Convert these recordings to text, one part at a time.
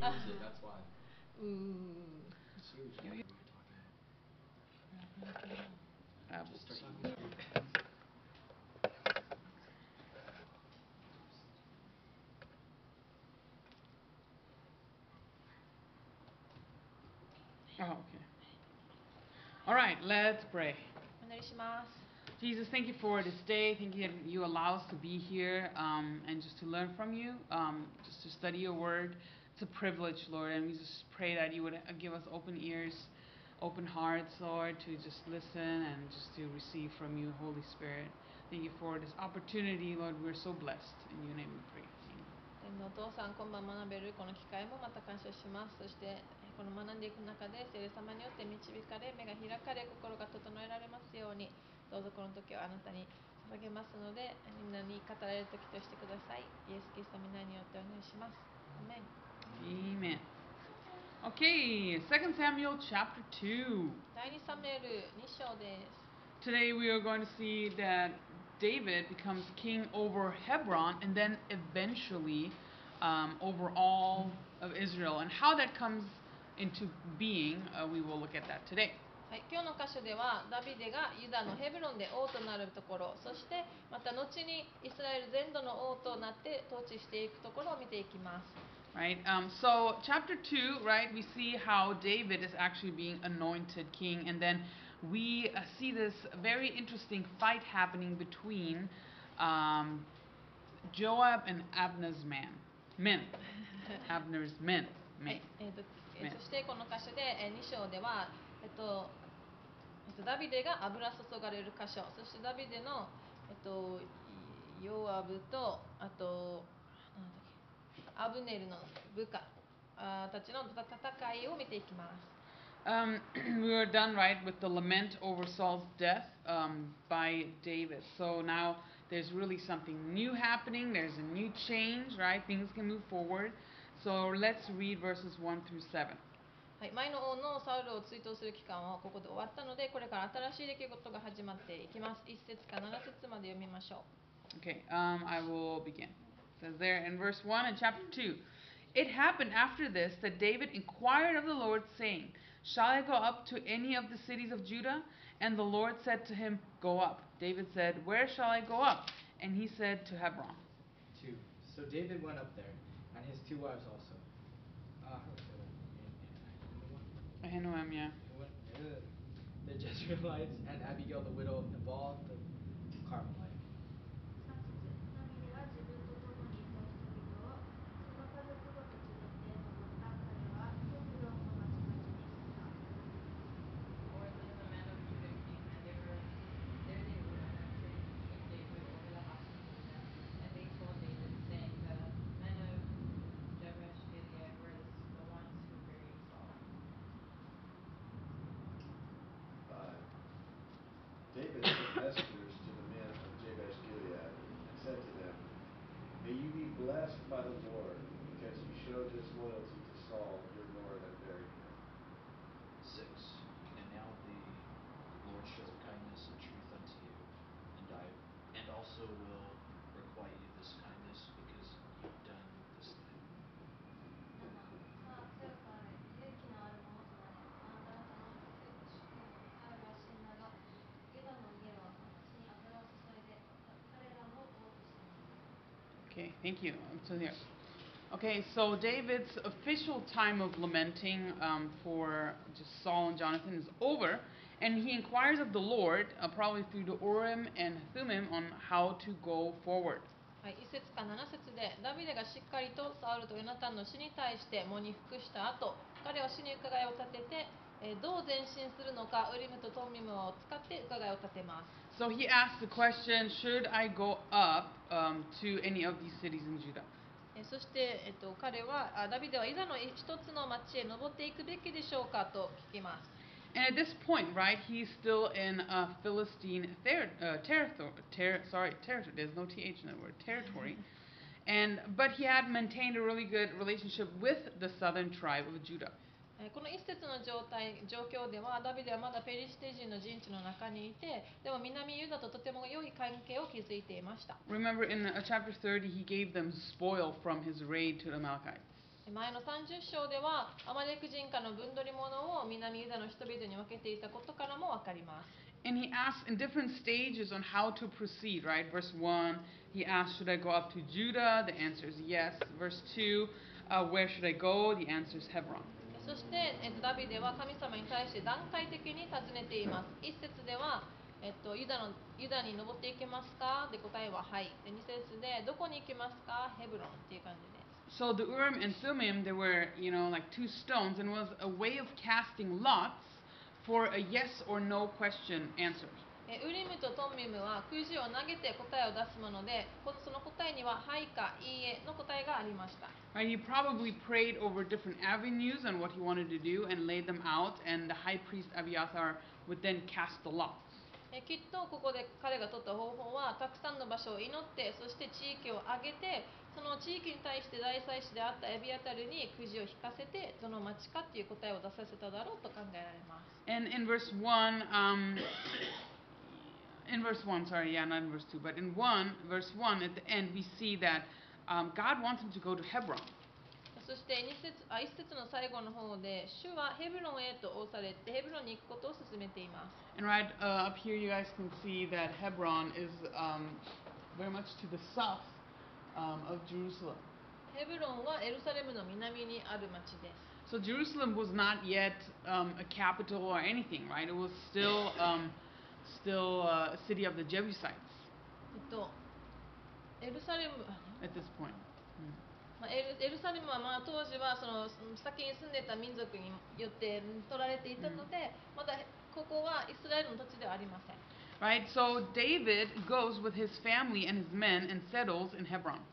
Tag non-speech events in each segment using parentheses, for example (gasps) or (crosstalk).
He uh-huh. Oh, okay. All right, let's pray. Jesus, thank you for this day. Thank you that you allow us to be here um, and just to learn from you, um, just to study your word. It's a privilege, Lord, and we just pray that you would uh, give us open ears, open hearts, Lord, to just listen and just to receive from you, Holy Spirit. Thank you for this opportunity, Lord. We're so blessed. In your name we pray. お父さん今晩学べるこの機会もまた感謝しますそしてこの学んでいく中で聖霊様によって導かれ目が開かれ心が整えられますようにどうぞこの時をあなたに捧げますのでみんなに語られる時としてくださいイエス・キリストの皆によってお願いしますアメン Amen. Okay, 2 Samuel chapter 2. 第2サムエル2章です Today we are going to see that David becomes king over Hebron and then eventually um, over all of Israel. And how that comes into being, uh, we will look at that today. はい、今日の箇所ではダビデがユダのヘブロンで王となるところそしてまた後にイスラエル全土の王となって統治していくところを見ていきます Right? Um, so, chapter 2, right, we see how David is actually being anointed king, and then we uh, see this very interesting fight happening between um, Joab and Abner's man. Men. (laughs) Abner's men. は Men. いえーとえーねそしてこの箇所で、え2章では、えっとえっと、ダビデが油注がれる箇所そしてダビデの、えっと、ヨアブとあとなんだっけ アブネルの部下たちの戦いを見ていきます。Um, we were done right with the lament over Saul's death um, by David. So now there's really something new happening. There's a new change, right? Things can move forward. So let's read verses 1 through 7. はい、前の王のサウルを追悼する期間はここで終わったのでこれから新しい出来事が始まっていきます1節から7節まで読みましょう Okay, um, I will begin. Says there in verse 1 in chapter 2 It happened after this that David inquired of the Lord, saying, Shall I go up to any of the cities of Judah? And the Lord said to him, Go up. David said, Where shall I go up? And he said, To Hebron. 2. So David went up there, and his two wives also. Uh, Ahinoam, yeah. the Jezreelites and Abigail, the widow of Nabal, the Carmelite. Okay, thank you. Until here. Okay, so David's official time of lamenting um, for just Saul and Jonathan is over, and he inquires of the Lord, uh, probably through the Urim and Thummim, on how to go forward. はい、1節か7節でダビデがしっかりとサウルとヨナタンの死に対して喪に服した後彼は死に伺いを立てて、えーどう前進するのかウリムとトミムを使って伺いを立てます So he asks the question Should I go up um, to any of these cities in Judah? えーそして、えっと、彼はあダビデはイザの一つの町へ登っていくべきでしょうかと聞きます And at this point, right, he's still in a Philistine ter- uh, territory. Ter- sorry, territory. There's no th in that word. Territory. and but he had maintained a really good relationship with the southern tribe of Judah. えーこの一節の状態状況ではダビデはまだペリシテ人の陣地の中にいてでも南ユダととても良い関係を築いていました Remember in uh, chapter 30, he gave them spoil from his raid to the Amalekites. 前の30章ではアマレク人家の分取り物を南ユダの人々に分けていたことからも分かります And he asks in different stages on how to proceed, right? Verse 1, he asks, Should I go up to Judah? The answer is yes. Verse 2, uh, Where should I go? The answer is Hebron. そして、えっと、ダビデは神様に対して段階的に尋ねています一節では、えっと、ユダのユダに登っていけますかで答えははいで二節でどこに行きますかヘブロンっていう感じです So the Urim and Thummim, they were, you know, like two stones, and was a way of casting lots for a yes or no question answer. えウリムとトンミムはくじを投げて答えを出すものでその答えには「はい」か「いいえ」の答えがありました Right? He probably prayed over different avenues and what he wanted to do and laid them out, and the high priest Abiathar would then cast the lots. えきっとここで彼が取った方法はたくさんの場所を祈ってそして地域を挙げてその地域に対して大祭司であったエビアタルにくじを引かせてどの町かっていう答えを出させただろうと考えられます And in verse 1, um, in verse 1, sorry, yeah, not in verse 2, but in 1, verse 1, at the end, we see that um, God wants him to go to Hebron. そして二節あ一節の最後の方で主はヘブロンへと仰されてヘブロンに行くことを勧めています And right uh, up here, you guys can see that Hebron is um, very much to the south um, of Jerusalem. ヘブロンはエルサレムの南にある町です So Jerusalem was not yet um, a capital or anything, right? It was still um, still uh, a city of the Jebusites えっとエルサレムあ at this point. まあ、エルエルサレムはまあ当時はその先に住んでた民族によって取られていたので、まだここはイスラエルの土地ではありません Right? So David goes with his family and his men and settles in Hebron.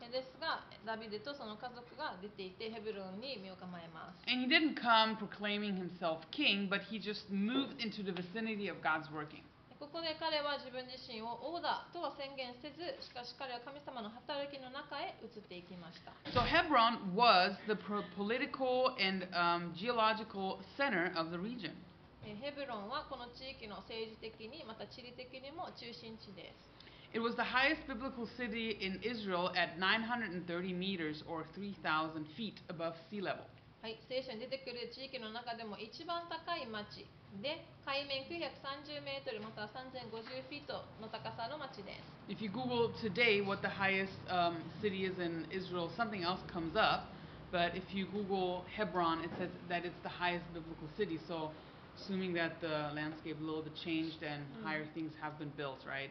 えですがダビデとその家族が出ていてヘブロンに身を構えます And he didn't come proclaiming himself king, but he just moved into the vicinity of God's working. ここで彼は自分自身を王だとは宣言せずしかし彼は神様の働きの中へ移っていきました So Hebron was the political and um, geological center of the region. えヘブロンはこの地域の政治的にまた地理的にも中心地です It was the highest biblical city in Israel at 930 meters or 3,000 feet above sea level. はい、聖書に出てくる地域の中でも一番高い町で海面930メートルまたは3050フィートの高さの町です If you Google today what the highest um, city is in Israel, something else comes up. But if you Google Hebron, it says that it's the highest biblical city. So, assuming that the landscape a little bit changed and higher things have been built, right?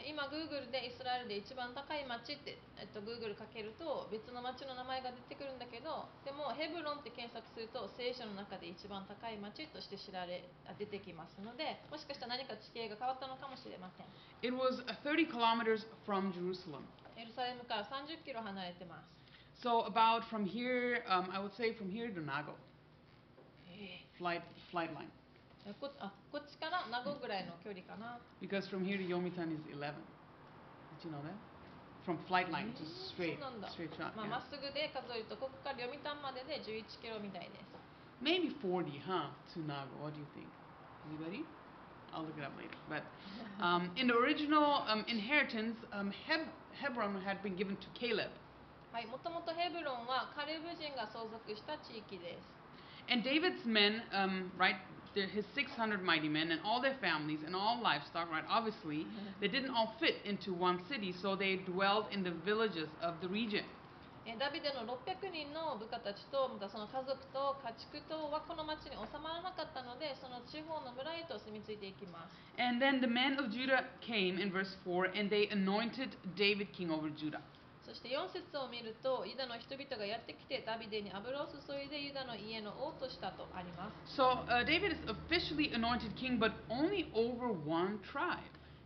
え今 Google でイスラエルで一番高い町って、えっと、Google かけると別の町の名前が出てくるんだけどでもヘブロンって検索すると聖書の中で一番高い町として知られあ出てきますのでもしかしたら何か地形が変わったのかもしれません It was uh, 30 kilometers from Jerusalem. エルサレムから30キロ離れてます So, about from here, um, I would say from here to Nago. Flight, flight line. えこあこっちから名護ぐらいの距離かな Because from here to Yomitan is 11. Did you know that? From flight line, just そ straight, straight shot. まあ.まっすぐで数えるとここから読谷までで11キロみたいです Maybe 40, huh? To Nago. What do you think? Anybody? I'll look it up later. But um, in the original um, inheritance, um, Heb- Hebron had been given to Caleb. はいもともとヘブロンはカレブ人が相続した地域です And David's men, um, right, they're his 600 mighty men and all their families and all livestock, right, obviously, they didn't all fit into one city, so they dwelled in the villages of the region. えダビデの600人の部下たちとまたその家族と家畜とはこの町に収まらなかったのでその地方の村へと住み着いていきます And then the men of Judah came in verse 4 and they anointed David king over Judah. そして4節を見るとユダの人々がやってきてダビデに油を注いでユダの家の王としたとあります So uh, David is officially anointed king, but only over one tribe.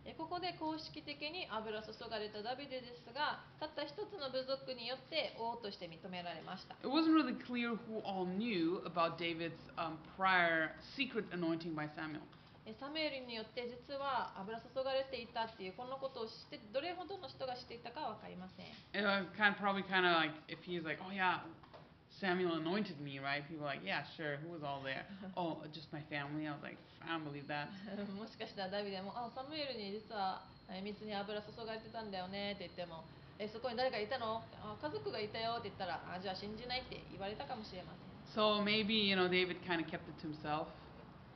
えここで公式的に油注がれたダビデですがたった一つの部族によって王として認められました It wasn't really clear who all knew about David's um, prior secret anointing by Samuel. えサムエルによって実は油注がれていたっていうこのことを知ってどれほどの人が知っていたかは分かりません It was kind of probably kind of like if he's like, oh yeah, Samuel anointed me, right? People are like, yeah, sure. Who was all there? oh, just my family. I was like, I don't believe that. もしかしたらダビデも「あサムエルに実はえ蜜に油注がれてたんだよね」って言ってもえそこに誰かいたのあ家族がいたよって言ったらあじゃあ信じないって言われたかもしれません、So maybe, you know, David kind of kept it to himself.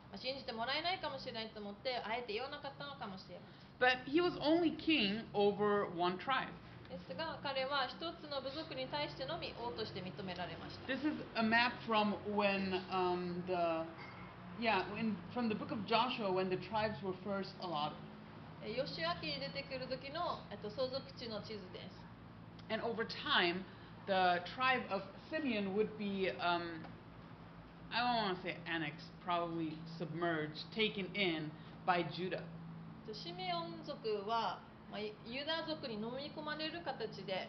まあ、信じてもらえないかもしれないと思ってあえて言わなかったのかもしれません But he was only king over one tribe. ですが彼は一つの部族に対してのみ王として認められました This is a map from when um, the, yeah, when, from the book of Joshua when the tribes were first allotted. えヨシュア記に出てくる時の、えっと、相続地の地図です And over time, the tribe of Simeon would be, um, I don't want to say annexed, probably submerged, taken in by Judah. とシメオン族は、まあ、ユダ族に飲み込まれる形で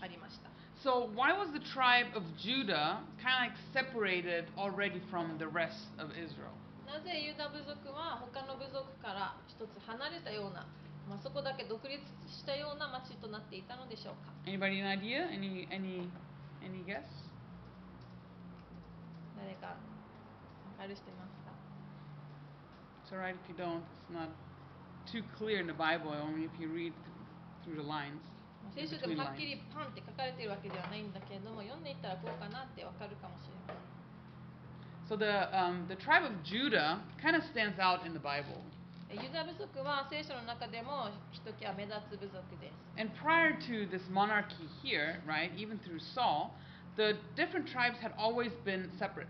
ありました So why was the tribe of Judah kind of like separated already from the rest of Israel? なぜユダ部族は他の部族から一つ離れたような、まあ、そこだけ独立したような町となっていたのでしょうか Anybody an idea? Any any any guess? 誰か分かるしてますか It's alright if you don't. It's not too clear in the Bible. Only if you read th- through the lines. まあ聖書でもはっきりパンって書かれているわけではないんだけれども読んでいったらこうかなって分かるかもしれません So the um, the tribe of Judah kind of stands out in the Bible. えユダ部族は聖書の中でもひときわ目立つ部族です And prior to this monarchy here, right, even through Saul, the different tribes had always been separate.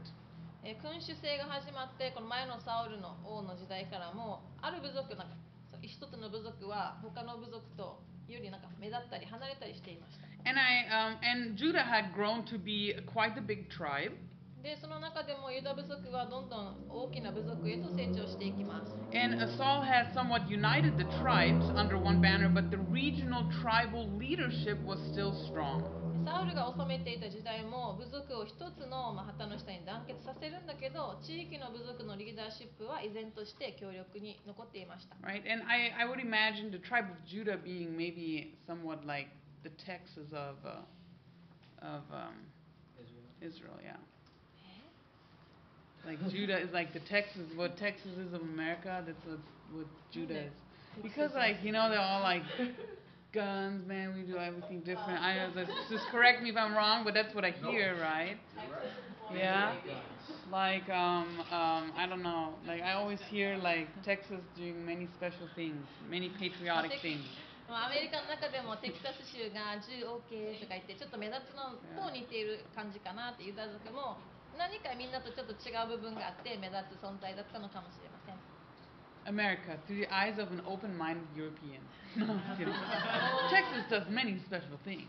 え君主制が始まってこの前のサウルの王の時代からもある部族なんかそう一つの部族は他の部族とよりなんか目立ったり離れたりしていました And I um, and Judah had grown to be quite a big tribe. でその中でもユダ部族はどんどん大きな部族へと成長していきます And uh, Saul had somewhat united the tribes under one banner, but the regional tribal leadership was still strong. サウルが治めていた時代も部族を一つの、まあ、旗の下に団結させるんだけど地域の部族のリーダーシップは依然として強力に残っていました Right? And I, I would imagine the tribe of Judah being maybe somewhat like the Texas of, uh, of um, Israel. Israel, yeah. Like Judah is like the Texas, what Texas is of America, that's what, what Judah is. Because like, you know, they're all like guns, man, we do everything different. I know, just, just correct me if I'm wrong, but that's what I hear, right? Yeah. Like, um, um, I don't know, like I always hear like Texas doing many special things, many patriotic things. まあアメリカの中でもテキサス州が銃 OK とか言ってちょっと目立つのと似ている感じかなってユダ族も何かみんなとちょっと違う部分があって目立つ存在だったのかもしれません America through the eyes of an open-minded European. No, I'm kidding. Texas does many special things.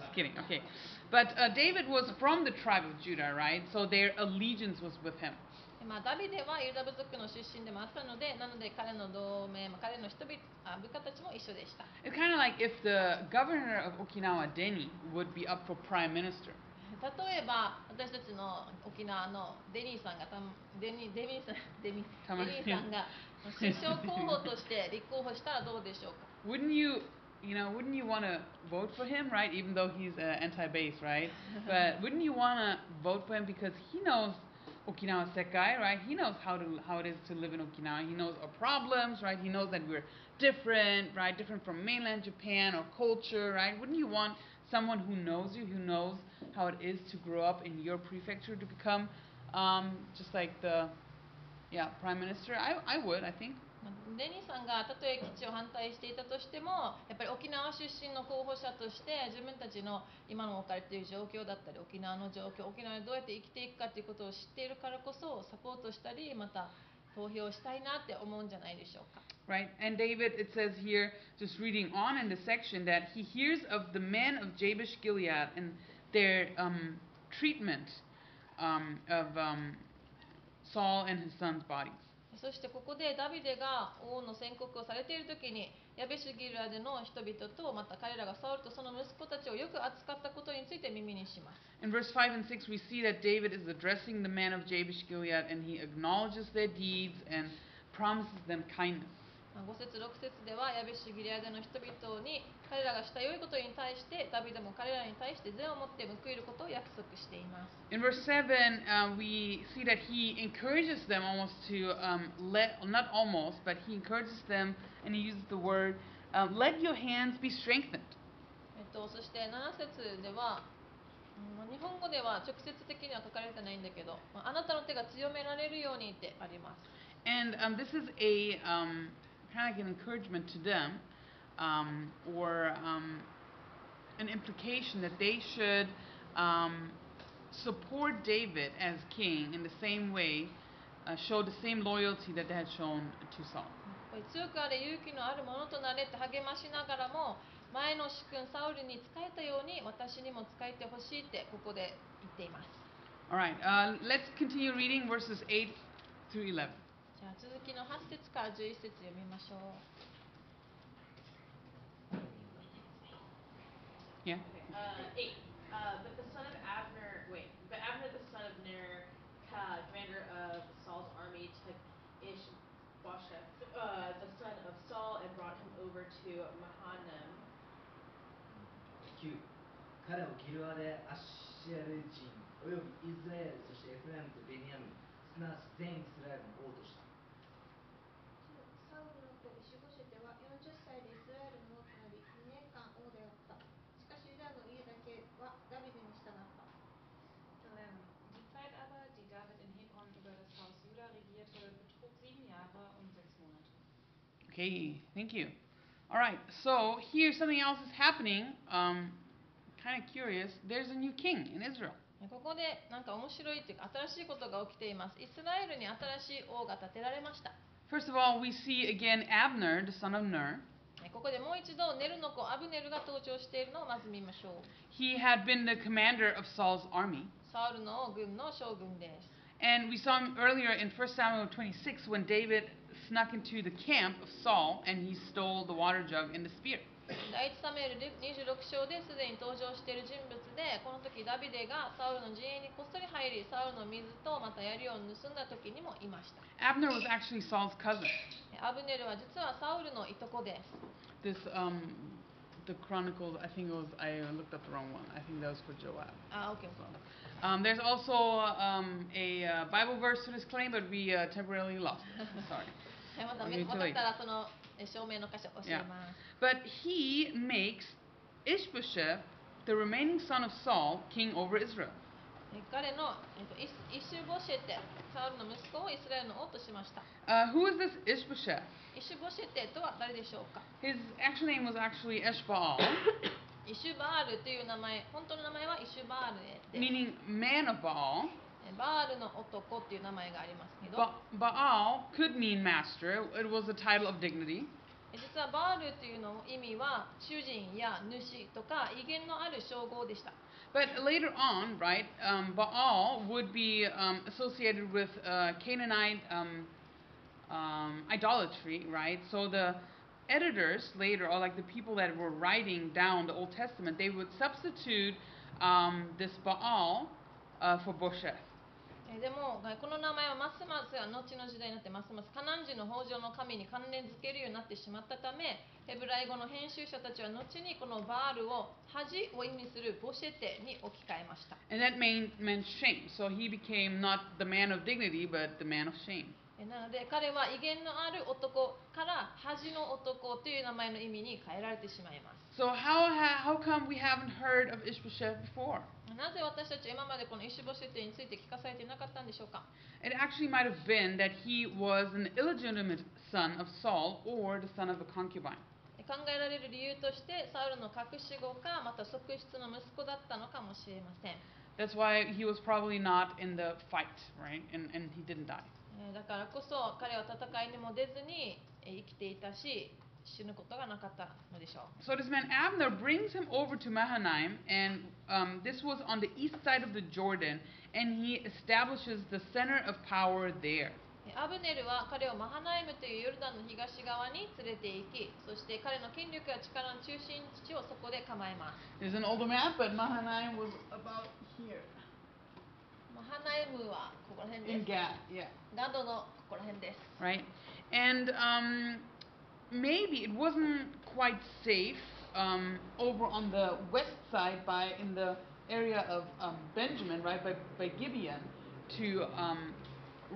Just kidding. Okay, but uh, David was from the tribe of Judah, right? So their allegiance was with him. でまあ、ダビデはユダ部族の出身でもあったのでなので彼の同盟、まあ、彼の人々あ部下たちも一緒でした It's kind of like if the governor of Okinawa, Denny, would be up for prime minister. 例えば私たちの沖縄のデニーさんがたんデニデニーさんデニデニーさんが首相候補として立候補したらどうでしょうか Wouldn't you, you know, wouldn't you want to vote for him, right? Even though he's uh, anti-base, right? But wouldn't you want to vote for him because he knows Okinawa Sekai, right? He knows how to how it is to live in Okinawa. He knows our problems, right? He knows that we're different, right? Different from mainland Japan or culture, right? Wouldn't you want someone who knows you, who knows how it is to grow up in your prefecture to become um, just like the yeah prime minister? I I would, I think. まあデニーさんがたとえ基地を反対していたとしてもやっぱり沖縄出身の候補者として自分たちの今の置かれている状況だったり沖縄の状況沖縄でどうやって生きていくかということを知っているからこそサポートしたりまた投票したいなって思うんじゃないでしょうか Right? And David, it says here, just reading on in the section, that he hears of the men of Jabesh Gilead and their treatment um, of um, そしてここでダビデが王の宣告をされているとに、ヤベシでの人々と、また彼らがサウとその息子たちをよく扱ったことについて耳にします。5節の節では、ヤベシでの人々に彼らがした良いことに対してダビデも彼らに対して善を持って報いることを約束しています In verse 7, uh, we see that he encourages them almost to um, let, not almost, but he encourages them and he uses the word, uh, let your hands be strengthened. とそして7節では、日本語では直接的には書かれてないんだけど、まああなたの手が強められるようにってあります。And um, this is a um, kind of like an encouragement to them, um, or um, an implication that they should um, support David as king in the same way, uh, show the same loyalty that they had shown to Saul. 強くあれ勇気のあるものとなれって励ましながらも前の主君サウルに仕えたように私にも仕えてほしいってここで言っています All right, uh, let's continue reading verses 8 through 11. じゃあ続きの8節から11節読みましょう Yeah? Okay, uh, eight. Uh, but the son of Abner, wait, but Abner the son of Ner, Ka, commander of Saul's army, took Ishbosheth, uh, the son of Saul, and brought him over to Mahanaim. 9彼をギルアでアッシェル人およびイスラエルそしてエフライムとベニヤミンすなわち全イスラエルの Okay, thank you. All right, so here something else is happening. Um, kind of curious. There's a new king in Israel. ここでなんか面白いっていうか新しいことが起きていますイスラエルに新しい王が建てられました First of all, we see again Abner, the son of Ner. ここでもう一度ネルの子アブネルが登場しているのをまず見ましょう He had been the commander of Saul's army. サウルの軍の将軍です And we saw him earlier in 1 Samuel 26 when David snuck into the camp of Saul and he stole the water jug and the spear. 第一サムエル26章ですでに登場している人物でこの時ダビデがサウルの陣営にこっそり入りサウルの水とまた槍を盗んだ時にもいました Abner was actually Saul's cousin. アブネルは実はサウルのいとこです This, um, the Chronicles, I think it was, I looked up the wrong one. I think that was for Joab. あ、OK Um, there's also um, a uh, Bible verse to this claim, but we uh, temporarily lost it. (laughs) Sorry. はいまた Okay, 分かったらそのえ証明の箇所教えます But he makes Ishbosheth, the remaining son of Saul, king over Israel. え彼の、えっと、イスイシュボシェテサウルの息子をイスラエルの王としました Uh, who is this Ishbosheth? イシュボシェテとは誰でしょうか His actual name was actually Eshbaal, (coughs) イシュバールという名前本当の名前はイシュバールです meaning man of Baal. えバールの男っていう名前がありますけど Ba- Baal could mean master. It was a title of dignity. え実はバールというの意味は主人や主とか威厳のある称号でした But later on, right, um, Baal would be um, associated with uh, Canaanite um, um, idolatry, right? So the editors later, or like the people that were writing down the Old Testament, they would substitute um, this Baal uh, for Bosheth. えでもえこの名前はますます後の時代になってますますカナン人の北条の神に関連づけるようになってしまったためヘブライ語の編集者たちは後にこのバールを恥を意味するボシェテに置き換えました And that main, meant shame. So he became not the man of dignity, but the man of shame. えなので彼は威厳のある男から恥の男という名前の意味に変えられてしまいます So how, how come we haven't heard of Ishbosheth before? なぜ私たちは今までこのイシュボシェテについて聞かされていなかったんでしょうか It actually might have been that he was an illegitimate son of Saul or the son of a concubine. 考えられる理由としてサウルの隠し子かまた側室の息子だったのかもしれません That's why he was probably not in the fight, right? And, and he didn't die. えーだからこそ彼は戦いにも出ずにえー生きていたし死ぬことがなかったのでしょう So this man Abner brings him over to Mahanaim, and um, this was on the east side of the Jordan, and he establishes the center of power there. えーアブネルは彼をマハナイムというヨルダンの東側に連れて行きそして彼の権力や力の中心地をそこで構えます There's an older map, but Mahanaim was about here マハナイムはここら辺 in です Gad, yeah. ガドのここら辺です right? And um, maybe it wasn't quite safe um, over on the west side by in the area of um, Benjamin, right, by, by Gibeon, to um,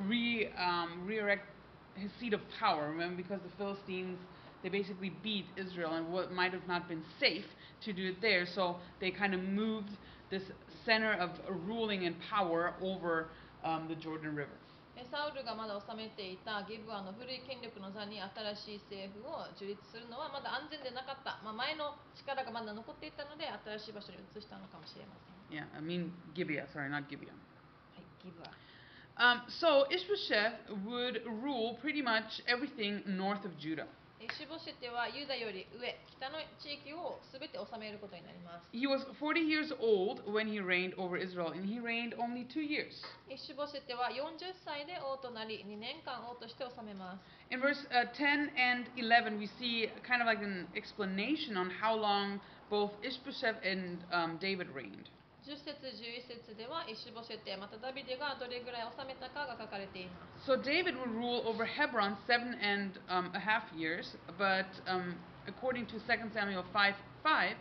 re um, re-erect his seat of power. Remember, because the Philistines they basically beat Israel and what might have not been safe to do it there. So they kind of moved this center of ruling and power over um, the Jordan River. えサウルがまだ治めていたギブアの古い権力の座に新しい政府を樹立するのはまだ安全でなかった、まあ、前の力がまだ残っていたので新しい場所に移したのかもしれません Yeah, I mean Gibeah, sorry, not Gibeah. はいギブア Um, so Ishbosheth would rule pretty much everything north of Judah. えシュボシェテはユダより上北の地域を全て治めることになります He was 40 years old when he reigned over Israel, and he reigned only two years. イシュボシェテは40歳で王となり2年間王として治めます In verse uh, 10 and 11, we see kind of like an explanation on how long both Ishbosheth and um, David reigned. 10節11節ではイシュボシェテまたダビデがどれぐらい治めたかが書かれています So David would rule over Hebron seven and um, a half years, but um, according to 2 Samuel 5 5,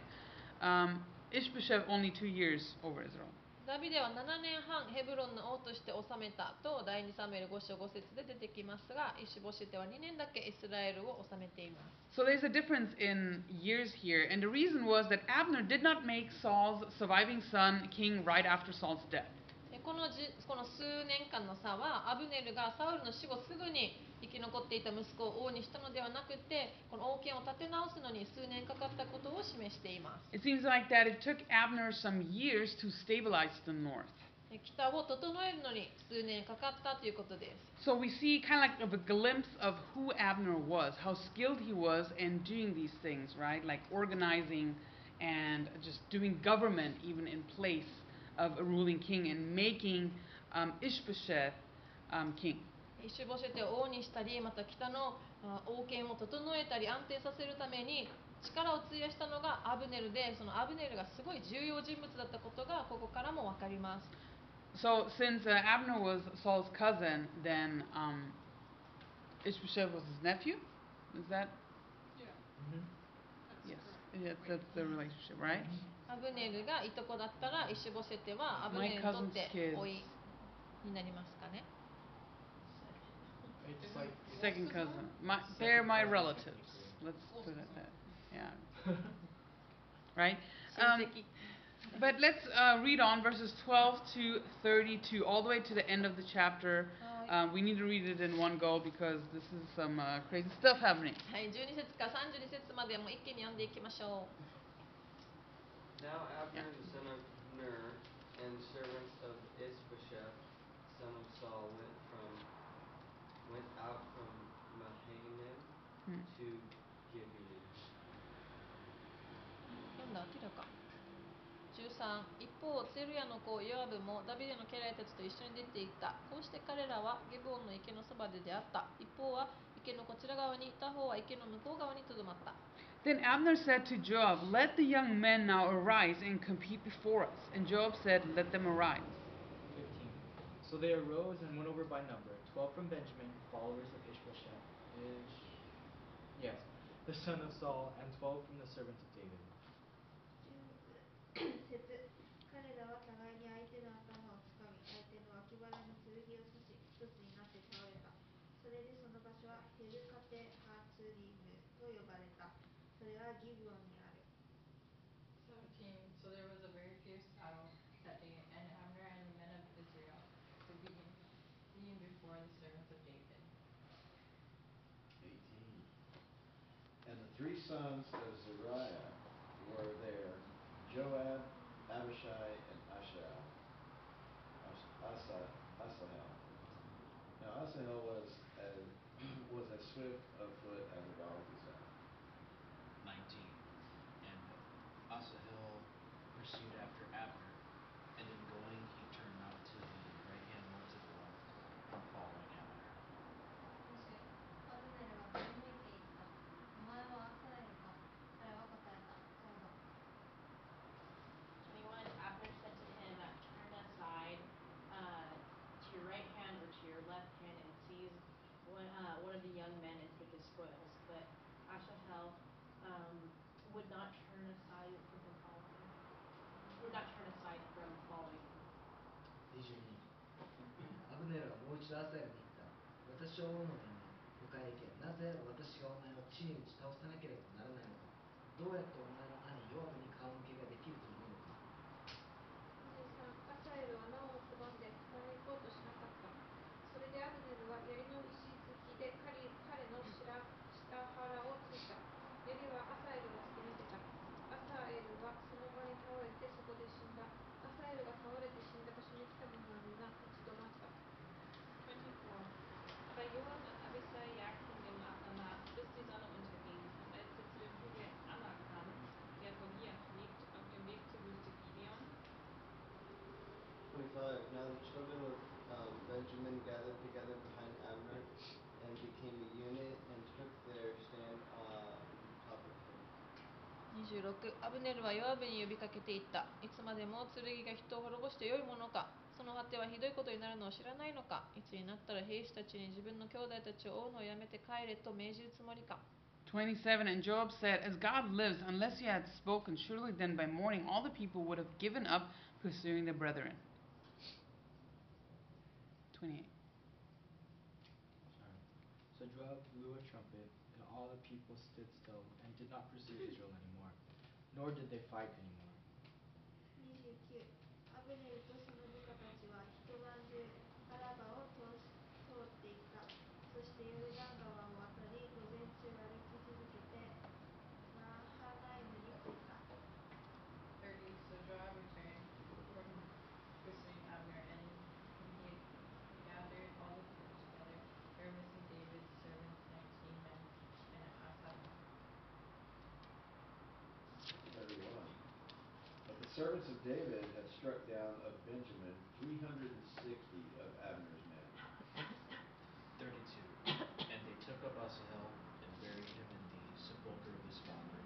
um, Ishbosheth only two years over Israel. ダビデは7年半ヘブロンの王として治めたと第2サムエル5章5節で出てきますがイシュボシェテは2年だけイスラエルを治めています So there's a difference in years here, and the reason was that Abner did not make Saul's surviving son king right after Saul's death. でこのじこの数年間の差はアブネルがサウルの死後すぐに生き残っていた息子を王にしたのではなくてこの王権を立て直すのに数年かかったことを示しています It seems like that it took Abner some years to stabilize the north. で北を整えるのに数年かかったということです So we see kind of like of a glimpse of who Abner was, how skilled he was in doing these things, right? Like organizing and just doing government even in place of a ruling king and making um, Ishbosheth um, king. イシュボシェテを王にしたりまた北のあ王権を整えたり安定させるために力を費やしたのがアブネルでそのアブネルがすごい重要人物だったことがここからも分かります。So since uh, Abner was Saul's cousin, then um, Ishbosheth was his nephew? Is that? Yes? Yes, that's the relationship, right? アブネルがいとこだったらイシュボシェテはアブネルにとっていになります It's like Second cousin. My, they're my relatives. Let's put it that. Yeah. (laughs) Right. 親 Um, 戚 but let's uh, read on verses 12 to 32, all the way to the end of the chapter. はい Um, we need to read it in one go because this is some uh, crazy stuff happening. はい、12節から32節までもう一気に読んでいきましょ Now Abner Yeah. the son of Ner and servants of Ishbosheth son of Saul went from went out from Mahanaim Hmm. to Gibeah. う。読んだ明らか。13一方、ツェルヤの子ヨアブもダビデの家来たちと一緒に出ていった。こうして彼らはゲブオンの池のそばで出会った。一方は池のこちら側に、他方は池の向こう側にとどまった。Then Abner said to Joab, Let the young men now arise and compete before us. And Joab said, Let them arise. 15. So they arose and went over by number, twelve from Benjamin, followers of Ishbosheth, Ish, yes, the son of Saul, and twelve from the servants of David. Sons of Zariah were there, Joab, Abishai, and Ashel. Ash- Asa, Asahel. Now Asahel was a, (clears throat) was as swift 22アブネルはもう一度アサエルに言った私は王のため迎えけなぜ私がお前を地に打ち倒さなければならないのかどうやってお前の兄ヨアブに顔向けができるというのか23アサエルはなおも拒んで働こうとしなかったそれでアブネルは槍の石突きで彼彼の下下腹をついた槍はアサエルを突き抜けたアサエルはその場に倒れてそこで死んだアサエルが倒れて死んだ場所に来た者は皆立ち止まった 24. Bei Joab und Abisai jagten dem Amach, bis die Sonne unterging. Und als sie zu dem Hügel Anna kamen, der vor Giach liegt, auf dem Weg zur Wüste Gibeon, Twenty-five, now the children of um, Benjamin gathered together behind Abner and became a unit and took their stand uh, on top of him. 26アブネルはヨアブに呼びかけていったいつまでも剣が人を滅ぼしてよいものかその果てはひどいことになるのを知らないのかいつになったら兵士たちに自分の兄弟たちを追うのをやめて帰れと命じるつもりか27 And Joab said, As God lives, unless you had spoken, surely then by morning all the people would have given up pursuing their brethren. 28. Sorry. So Joab blew a trumpet, and all the people stood still and did not pursue Israel anymore, nor did they fight anymore. Servants of David had struck down of Benjamin three hundred and sixty of Abner's men. 32. And they took up Asahel and buried him in the sepulchre of his father,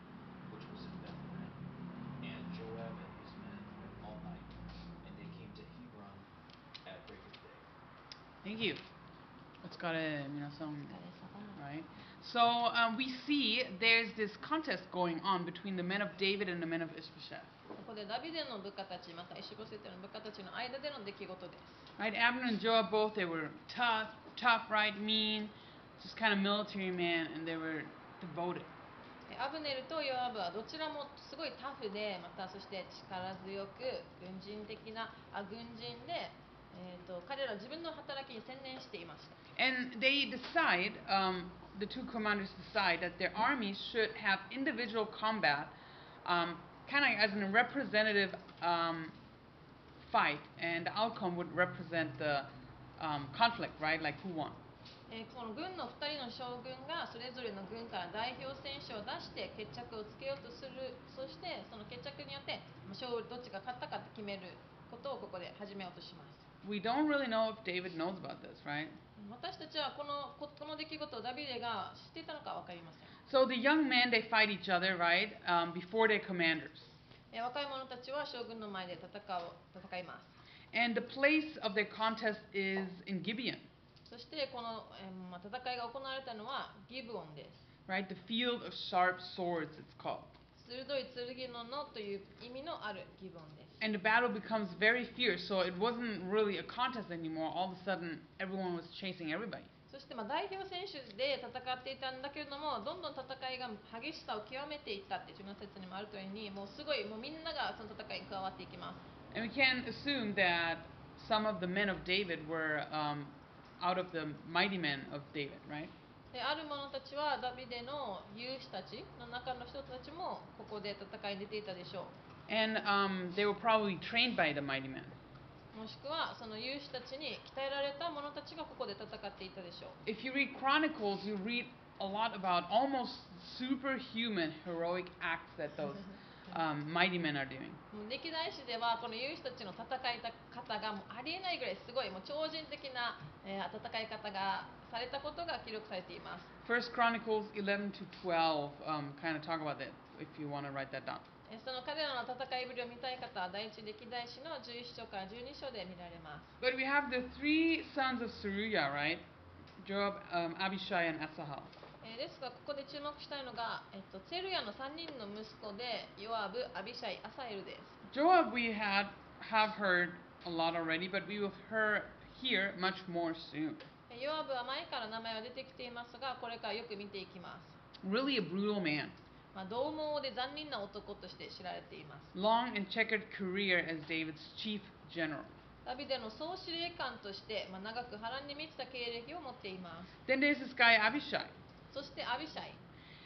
which was in Bethlehem. And Joab and his men went all night, and they came to Hebron at break of day. Thank you. Let's go to Minasan. Right? So um, we see there's this contest going on between the men of David and the men of Ishbosheth. ここでダビデの部下たちまたイシボセテの部下たちの間での出来事です Right? Abner and Joab both, they were tough, tough, right? Mean, just kind of military men, and they were devoted. でアブネルとヨアブはどちらもすごいタフでまたそして力強く軍人的なあ軍人で、えー、と彼らは自分の働きに専念していました And they decide, um, the two commanders decide that their armies should have individual combat, um, kind of as a representative um, fight, and the outcome would represent the um, conflict, right? Like who won. えーこの軍の2人の将軍がそれぞれの軍から代表選手を出して決着をつけようとするそしてその決着によって勝利どっちが勝ったかって決めることをここで始めようとします We don't really know if David knows about this, right? 私たちはこのここの出来事をダビデが知っていたのか分かりません So the young men, they fight each other, right? Um, before their commanders. えー若い者たちは将軍の前で戦う戦います And the place of their contest is in Gibeon, そしてこの、えーまあ、戦いが行われたのはギブオンです right? The field of sharp swords, it's called. 鋭い剣の野という意味のあるギブオンです And the battle becomes very fierce, so it wasn't really a contest anymore. All of a sudden, everyone was chasing everybody. そしてま代表選手で戦っていたんだけれども、どんどん戦いが激しさを極めていったって自分の説にもあるというよに、もうすごいもうみんながその戦いに加わっていきます。And we can assume that some of the men of David、である者たちはダビデの勇士たちの中の人たちもここで戦いに出ていたでしょう。うもしくはその勇士たちに鍛えられた者たちがここで戦っていたでしょう If you read Chronicles, you read a lot about almost superhuman heroic acts that those um, mighty men are doing. もう歴代史ではこの勇士たちの戦い方がもうありえないぐらいすごいもう超人的な、えー戦い方がされたことが記録されています First Chronicles 11 to 12 um, kind of talk about that if you want to write that down. えーその彼らの戦いぶりを見たい方は第一歴代史の11章から12章で見られます But we have the three sons of Seruiah, right? Joab, um, Abishai, and Asahel. えーですがここで注目したいのが、えっと、ツェルヤの3人の息子でヨアブ、アビシャイ、アサエルです Joab we had have heard a lot already, but we will hear, hear much more soon. えヨアブは前から名前は出てきていますがこれからよく見ていきます Really a brutal man. まあ、獰猛で残忍な男として知られています Long and checkered career as David's chief general. ダビデの総司令官として、まあ、長く波乱に満ちた経歴を持っています Then there's this guy Abishai. そしてアビシャイ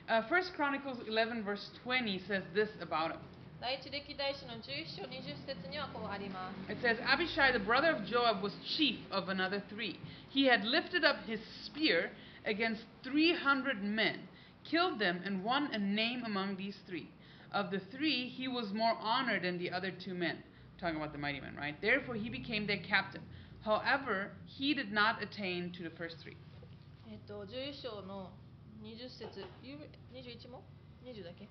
Uh, First Chronicles 11 verse 20 says this about him. 第一歴代史の11章20節にはこうあります It says Abishai, the brother of Joab, was chief of another three. He had lifted up his spear against 300 men, killed them, and won a name among these three. Of the three, he was more honored than the other two men. Talking about the mighty men, right? Therefore, he became their captain. However, he did not attain to the first three. えっと11章の20節ゆ21も20だけ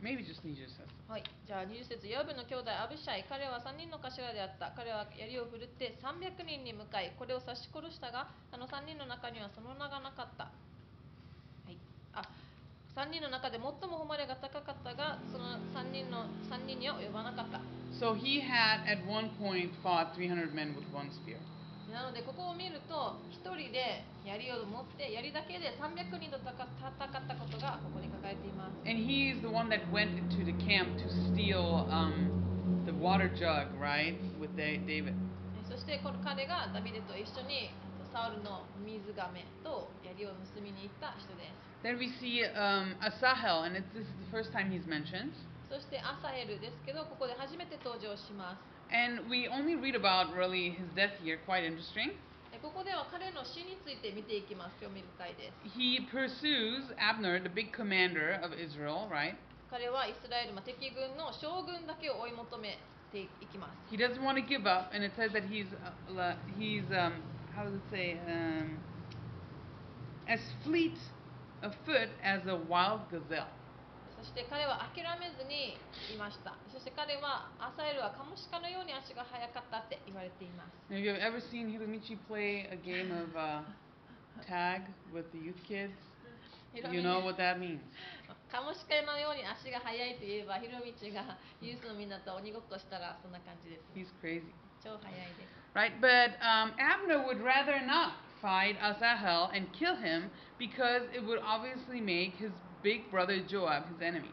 Maybe just need just says. はい、じゃあ20節ヨアブの兄弟アブシャイ。彼は3人の頭であった。彼は槍を振るって300人に向かいこれを刺し殺したがあの3人の中にはその名がなかった、はい、あ3人の中で最も誉れが高かったがその3人の3人には及ばなかった。So he had at one point fought 300 men with one spear. なのでここを見ると1人で槍を持って槍だけで300人と戦ったことがここに書かれています And he's the one that went into the camp to steal um, the water jug, right, with Da- David. えそしてこの彼がダビデと一緒にえっとサウルの水がめと槍を盗みに行った人です Then we see um, Asahel, and it's, this is the first time he's mentioned. そしてアサエルですけどここで初めて登場します And we only read about really his death here, quite interesting. えここでは彼の死について見ていきます興味深いです He pursues Abner, the big commander of Israel, right? 彼はイスラエル、まあ、敵軍の将軍だけを追い求めていきます He doesn't want to give up, and it says that he's uh, la- he's um, how does it say um, as fleet of foot as a wild gazelle. そして彼は諦めずにいましたそして彼はアサエルはカモシカのように足が速かったって言われています Have you ever seen Hiromichi play a game of uh, tag with the youth kids? You ミ know what that means. カモシカのように足が速いといえばヒロミチがユースのみんなと鬼ごっこしたらそんな感じです He's crazy, 超速いです right? But um, Abner would rather not fight Asahel and kill him because it would obviously make his big brother Joab his enemy.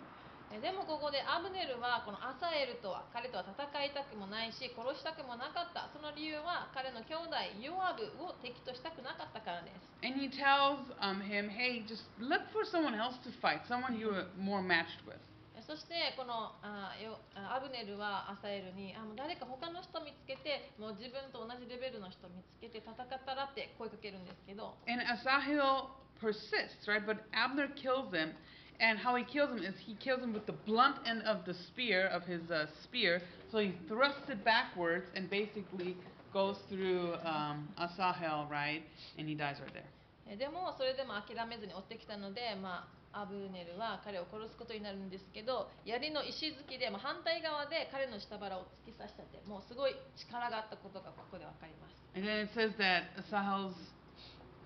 えでもここでアブネルはこのアサエルとは彼とは戦いたくもないし殺したくもなかったその理由は彼の兄弟ヨアブを敵としたくなかったからです And he tells um, him, hey, just look for someone else to fight, someone you are more matched with. えそしてこのあよあアブネルはアサエルにあもう誰か他の人見つけてもう自分と同じレベルの人見つけて戦ったらって声かけるんですけど And Asahel persists, right? But Abner kills him. And how he kills him is he kills him with the blunt end of the spear, of his uh, spear. So he thrusts it backwards and basically goes through um, Asahel, right? And he dies right there. えでもそれでも諦めずに追ってきたので、まあ、アブネルは彼を殺すことになるんですけど槍の石突きで、まあ、反対側で彼の下腹を突き刺したってもうすごい力があったことがここで分かります And then it says that Asahel's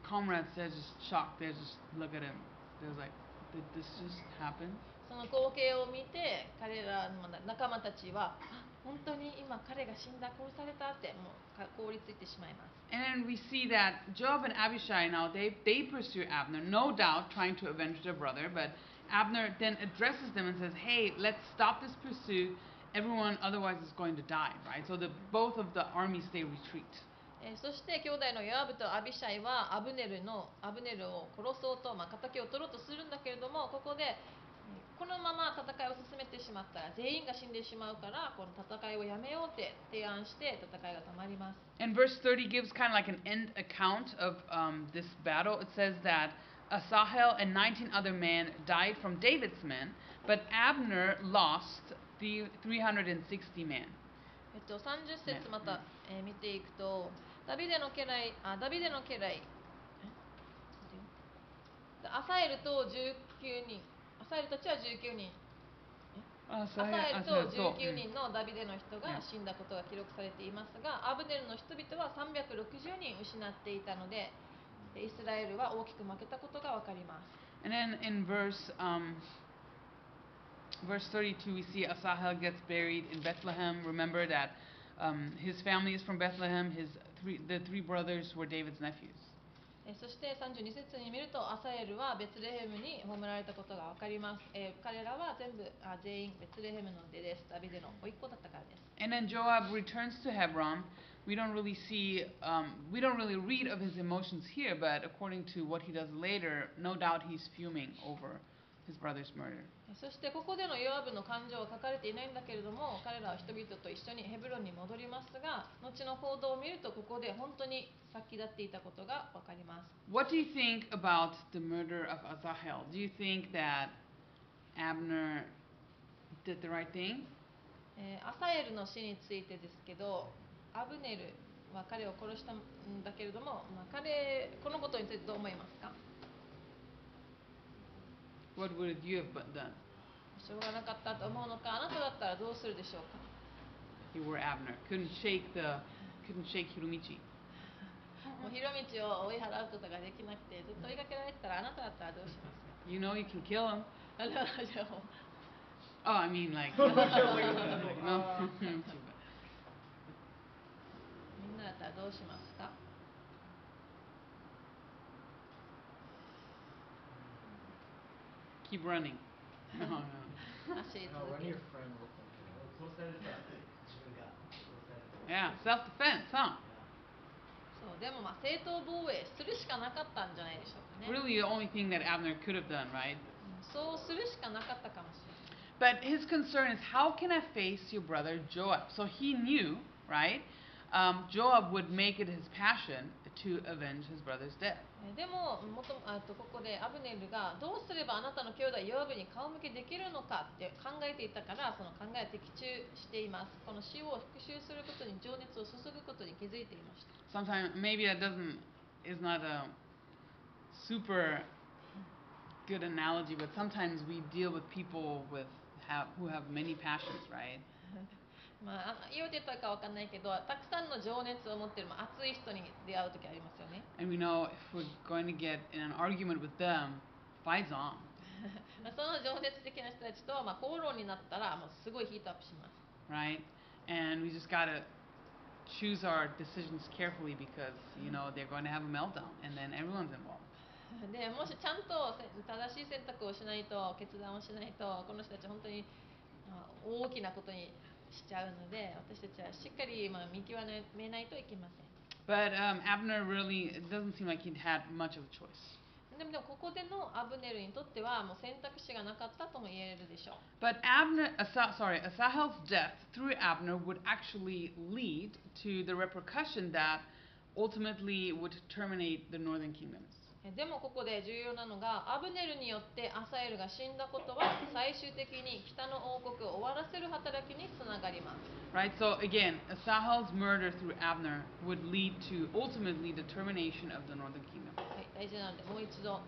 comrades, they're just shocked. They just look at him. They're like, did this just happen? その光景を見て彼らの仲間たちはあ本当に今彼が死んだ殺されたってもうか凍りついてしまいます And then (gasps) we see that Joab and Abishai now they they pursue Abner, no doubt trying to avenge their brother, but Abner then addresses them and says, "Hey, let's stop this pursuit. Everyone otherwise is going to die." Right? So the both of the armies they retreat. えーそして兄弟のヨアブとアビシャイはアブネルのアブネルを殺そうと、まあ、敵を取ろうとするんだけれどもここでえーこのまま戦いを進めてしまったら全員が死んでしまうからこの戦いをやめようって提案して戦いが止まります And verse 30 gives kind of like an end account of um, this battle. It says that Asahel and 19 other men died from David's men, but Abner lost the 360 men. えっと、30節また、えー見ていくとダビデの家来あダビデの家来えアサエルと19人アサエルたちは19人アサエルと19人のダビデの人が死んだことが記録されていますがアブネルの人々は360人失っていたのでイスラエルは大きく負けたことがわかります And then in verse um, verse 32, we see Asahel gets buried in Bethlehem. Remember that Um, his family is from Bethlehem. His three, the three brothers were David's nephews. えーそして32節に見るとアサエルはベツレヘムに葬られたことが分かります、えー彼らは全部あ全員ベツレヘムの出ですダビデの甥っ子だったからです And then Joab returns to Hebron. We don't really see, um, we don't really read of his emotions here, but according to what he does later, no doubt he's fuming over his brother's murder. えーそしてここでのヨアブの感情は書かれていないんだけれども彼らは人々と一緒にヘブロンに戻りますが後の報道を見るとここで本当に先立っていたことが分かります What do you think about the murder of Asahel? Do you think that Abner did the right thing? えーアサエルの死についてですけどアブネルは彼を殺したんだけれども、まあ、彼このことについてどう思いますか？What would you have done しょうがなかったと思うのかあなただったらどうするでしょうか you were Abner? Couldn't shake the, couldn't shake Hiromichi. もう広道を追い払うことができなくてずっと追いかけられてたらあなただったらどうしますか You know you can kill him. あのじゃあもう Oh, I mean like. Like, no. みんなだったらどうします Keep running. (laughs) No, no. 足 No, 続 run け your る friend with them. 殺されたら自分が殺された Yeah, self-defense, huh? そうでもまあ正当防衛するしかなかったんじゃないでしょうかね、 Really, the only thing that Abner could have done, right? うんそうするしかなかったかもしれない But his concern is, how can I face your brother Joab? So he knew, right? Um, Joab would make it his passion to avenge his brother's death. えーでももとあとここでアブネルがどうすればあなたの兄弟ヨアブに顔向けできるのかって考えていたからその考えは的中していますこの死を復讐することに情熱を注ぐことに気づいていました Sometimes maybe that doesn't is not a super good analogy, but sometimes we deal with people with have, who have many passions, right? まあ、あ言うてたかわかんないけどたくさんの情熱を持ってる、まあ、熱い人に出会う時ありますよね And we know if we're going to get in an argument with them, fight's on. まあその情熱的な人たちと、まあ、口論になったらもうすごいヒートアップします right? And we just gotta choose our decisions carefully because you know they're going to have a meltdown, and then everyone's involved. でもしちゃんとせ正しい選択をしないと決断をしないとこの人たち本当にまあ大きなことにしちゃうので私たちはしっかりまあ見極めないといけません But um, Abner really, it doesn't seem like he'd had much of a choice. でもでもここでのアブネルにとってはもう選択肢がなかったとも言えるでしょう But Abner, Asa, sorry, Asahel's death through Abner would actually lead to the repercussion that ultimately would terminate the northern kingdoms. えでもここで重要なのがアブネルによってアサエルが死んだことは最終的に北の王国を終わらせる働きにつながります Right? So again, Asahel's murder through Abner would lead to ultimately the termination of the northern kingdom. はい、大事なのでもう一度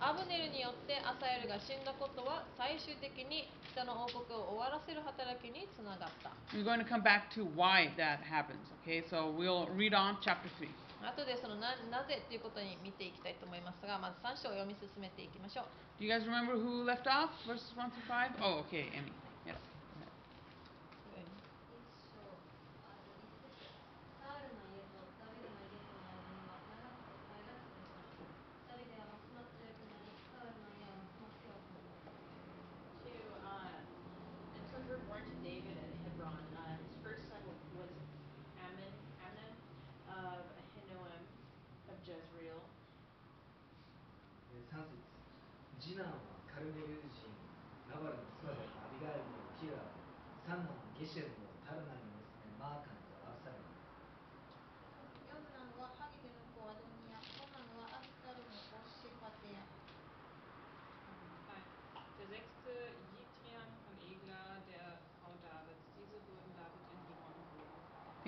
アブネルによってアサエルが死んだことは最終的に北の王国を終わらせる働きにつながった We're going to come back to why that happens, okay? So we'll read on chapter 3. 後でそのななぜっていうことに見ていきたいと思いますがまず3章を読み進めていきましょう Do you guys remember who left off? Verses 1 through 5? Oh, okay, Amy.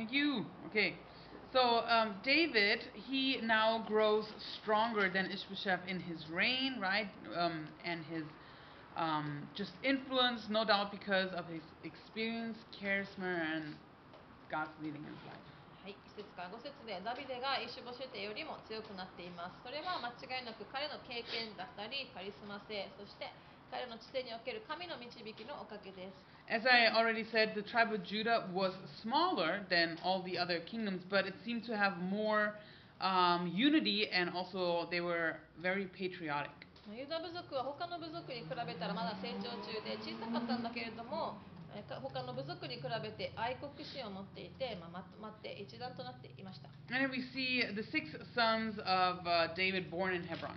Thank you. Okay. So um, David, he now grows stronger than Ishbosheth in his reign, right? Um, and his um, just influence, no doubt, because of his experience, charisma, and God's leading in his life. はい、1節から5節でダビデがイシュボシェテよりも強くなっています。それは間違いなく彼の経験だったりカリスマ性、そして 彼の知性における神の導きのおかげです As I already said, the tribe of Judah was smaller than all the other kingdoms, but it seemed to have more um, unity and also they were very patriotic. ユダ部族は他の部族に比べたらまだ成長中で小さかったんだけれども他の部族に比べて愛国心を持っていて、まあ、まって一丸となっていました And we see the six sons of uh, David born in Hebron.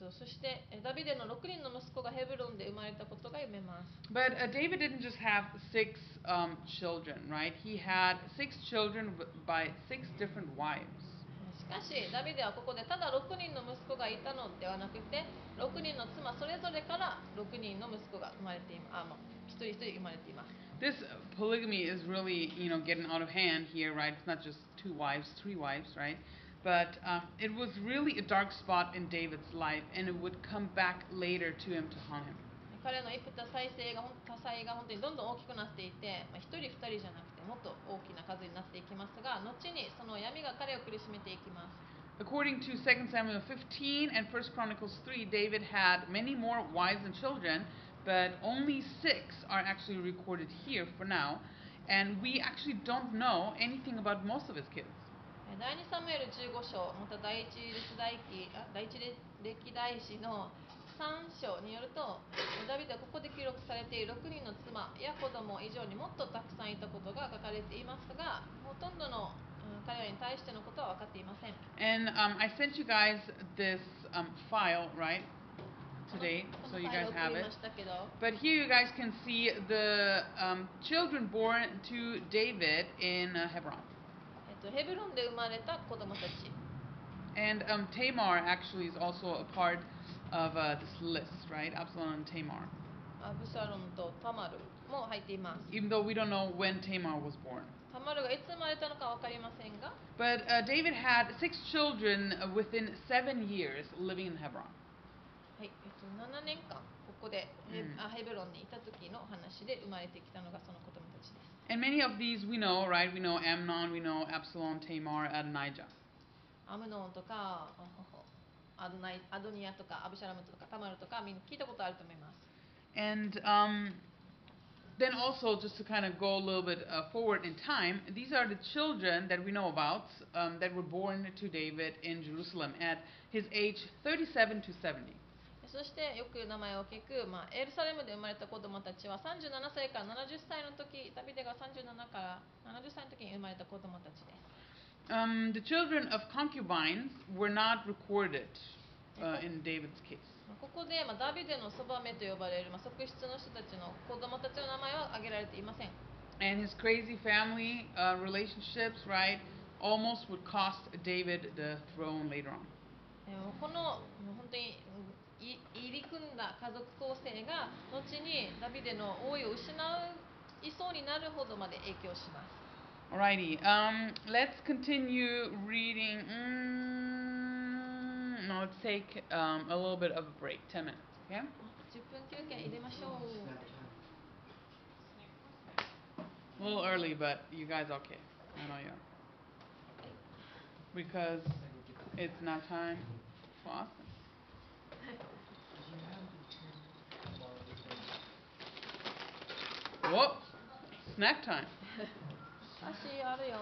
えーそうそしてえーダビデの6人の息子がヘブロンで生まれたことが読めます But uh, David didn't just have six um, children, right? He had six children by six different wives. しかしダビデはここでただ6人の息子がいたのではなくて6人の妻それぞれから6人の息子が生まれていますあ、まあ、一人一人生まれています This uh, polygamy is really, you know, getting out of hand here, right? It's not just two wives, three wives, right? But um, it was really a dark spot in David's life, and it would come back later to him to haunt him. 彼の一夫多妻制がほん多妻が本当にどんどん大きくなっていて、まあ、1人2人じゃなくてもっと大きな数になっていきますが後にその闇が彼を苦しめていきます According to 2 Samuel 15 and 1 Chronicles 3, David had many more wives and children, but only six are actually recorded here for now. And we actually don't know anything about most of his kids. え第2サムエル15章また第一歴代記あ第一歴代史の3章によるとダビデはここで記録されている6人の妻や子供以上にもっとたくさんいたことが書かれていますがほとんどの、うん彼らに対してのことは分かっていません And um, I sent you guys this um, file, right, today, こ so の you guys have り it. But here you guys can see the um, children born to David in uh, Hebron. えっと、ヘブロンで生まれた子供たち And um, Tamar actually is also a part of uh, this list, right? Absalom and Tamar. アブシャロンとタマルも入っています Even though we don't know when Tamar was born. タマルがいつ生まれたのか分かりませんが But uh, David had six children uh, within seven years living in Hebron. はい、えっと、7年間ここでヘ,、うんあヘブロンにいた時の話で生まれてきたのがその子供たちです And many of these we know, right? We know Amnon, we know Absalom, Tamar, Adonijah. アムノンとかあほほアドナイアドニアとかアブシャラムとかタマルとかみんな聞いたことあると思います And um, then also, just to kind of go a little bit uh, forward in time, these are the children that we know about um, that were born to David in Jerusalem at his age 37 to 70. そしてよく名前を聞く、まあ、エルサレムで生まれた子供たちは37歳から70歳の時ダビデが37から70歳の時に生まれた子供たちです Um, the children of concubines were not recorded uh, in David's case. ここで、まあ、ダビデのそばめと呼ばれる、まあ、側室の人たちの子供たちの名前は挙げられていません And his crazy family uh, relationships, right, almost would cost David the throne later on. この本当に入り組んだ家族構成が後にダビデの王位を失いそうになるほどまで影響します Alrighty, um, let's continue reading. Mm, no, let's take um, a little bit of a break, 10 minutes, okay? 10分休憩入れましょう A little early, but you guys okay. I know you are. Because it's not time for us. おスナックタイム。足あるよ。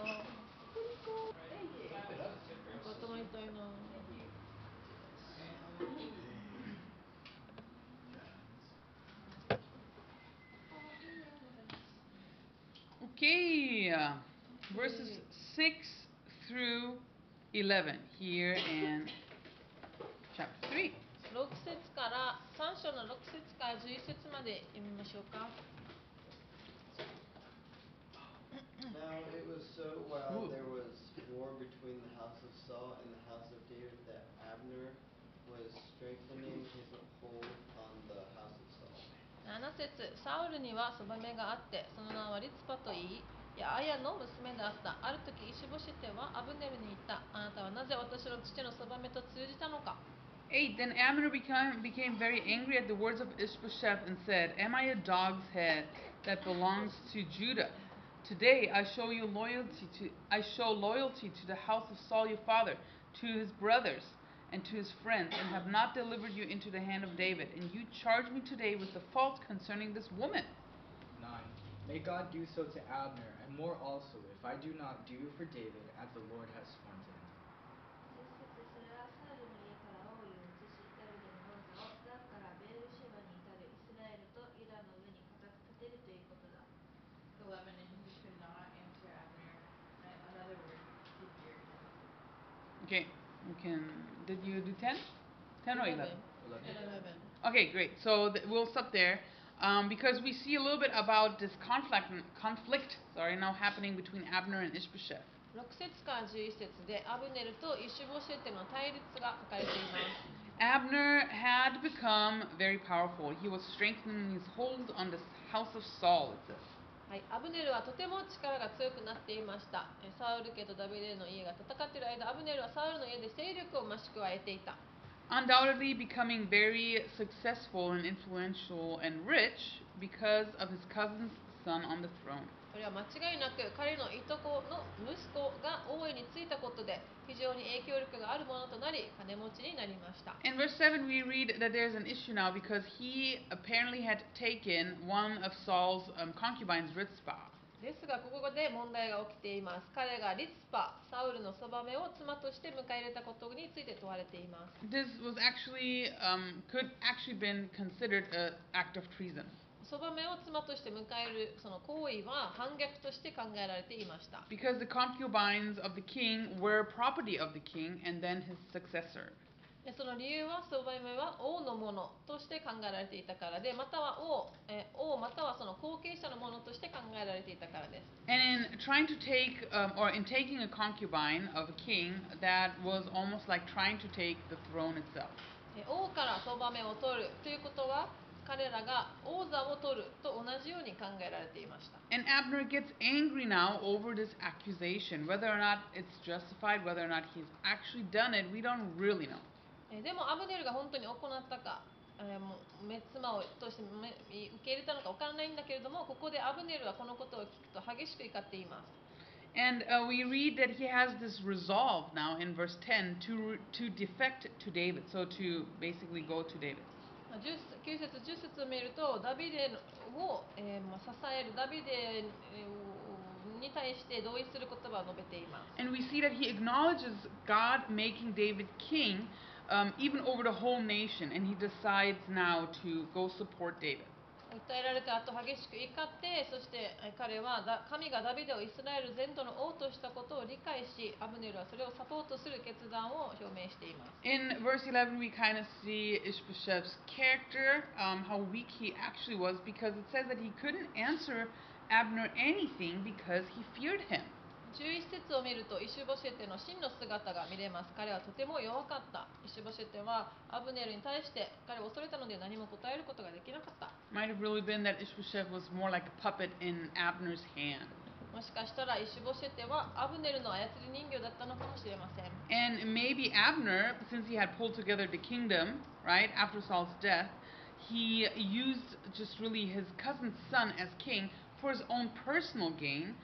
Okay, 6節から3章の6節から11節まで読みましょうか。Now it was so while Ooh. there was war between the house of Saul and the house of David that Abner was strengthening his hold on the house of Saul. 7節サウルにはそばめがあってその名はリツパといいいやアヤの娘であったある時イシボシテはアブネルに言ったあなたはなぜ私の父のそばめと通じたのか 8. Then Abner became, became very angry at the words of Ishbosheth and said, Am I a dog's head that belongs to Judah? Today I show you loyalty to I show loyalty to the house of Saul your father, to his brothers, and to his friends, and have not delivered you into the hand of David. And you charge me today with the fault concerning this woman. 9. May God do so to Abner, and more also, if I do not do for David as the Lord has sworn to can. Did you do 10? 10 or 11? 11 Okay, great. So th- we'll stop there. Um, because we see a little bit about this conflict, conflict, sorry, now happening between Abner and Ishbosheth. 6節から11節でアブネルとイシュボシェテの対立が書かれています Abner had become very powerful. He was strengthening his hold on the house of Saul, it says. はい、アブネルはとても力が強くなっていましたサウル家とダビデの家が戦っている間アブネルはサウルの家で勢力を増し加えていた Undoubtedly becoming very successful and influential and rich because of his cousin's son on the throne. これは間違いなく彼のいとこの息子が王位についたことで非常に影響力があるものとなり金持ちになりました In verse 7, we read that there's an issue now because he apparently had taken one of Saul's um, concubines, Rizpah. ですがここで問題が起きています彼がリツパサウルのそばめを妻として迎え入れたことについて問われています This was actually, um, could actually been considered an act of treason. そばめを妻として迎えるその行為は反逆として考えられていました Because the concubines of the king were property of the king and then his successor. でその理由はそばめは王のものとして考えられていたからでまたは王,、えー王またはその後継者のものとして考えられていたからです And in trying to take, um, or in taking a concubine of a king, that was almost like trying to take the throne itself. え王からそばめを取るということは彼らが王座を取ると同じように考えられていました And Abner gets angry now over this accusation. Whether or not it's justified, whether or not he's actually done it, we don't really know. えでもアブネルが本当に行ったか、えーもうめ妻をとしてめ受け入れたのか分からないんだけれどもここでアブネルはこのことを聞くと激しく怒っています And uh, we read that he has this resolve now in verse 10 to, to defect to David. So to basically go to David. まあ10 9節10節を見るとダビデを、えーまあ支えるダビデに対して同意する言葉を述べています And we see that he acknowledges God making David king um, even over the whole nation. And he decides now to go support David. 訴えられた後激しく怒ってそしてえ彼は神がダビデをイスラエル全土の王としたことを理解しアブネルはそれをサポートする決断を表明しています In verse 11, we kind of see Ishbosheth's character, um, how weak he actually was, because it says that he couldn't answer Abner anything because he feared him. 11節を見るとイシュボシェテの真の姿が見れます彼はとても弱かったイシュボシェテはアブネルに対して彼を恐れたので何も答えることができなかった Might have really been that Ishbosheth was more like a puppet in Abner's hand. もしかしたらイシュボシェテはアブネルの操り人形だったのかもしれません And maybe Abner, since he had pulled together the kingdom, right, after Saul's death, he used just really his cousin's son as king for his own personal gain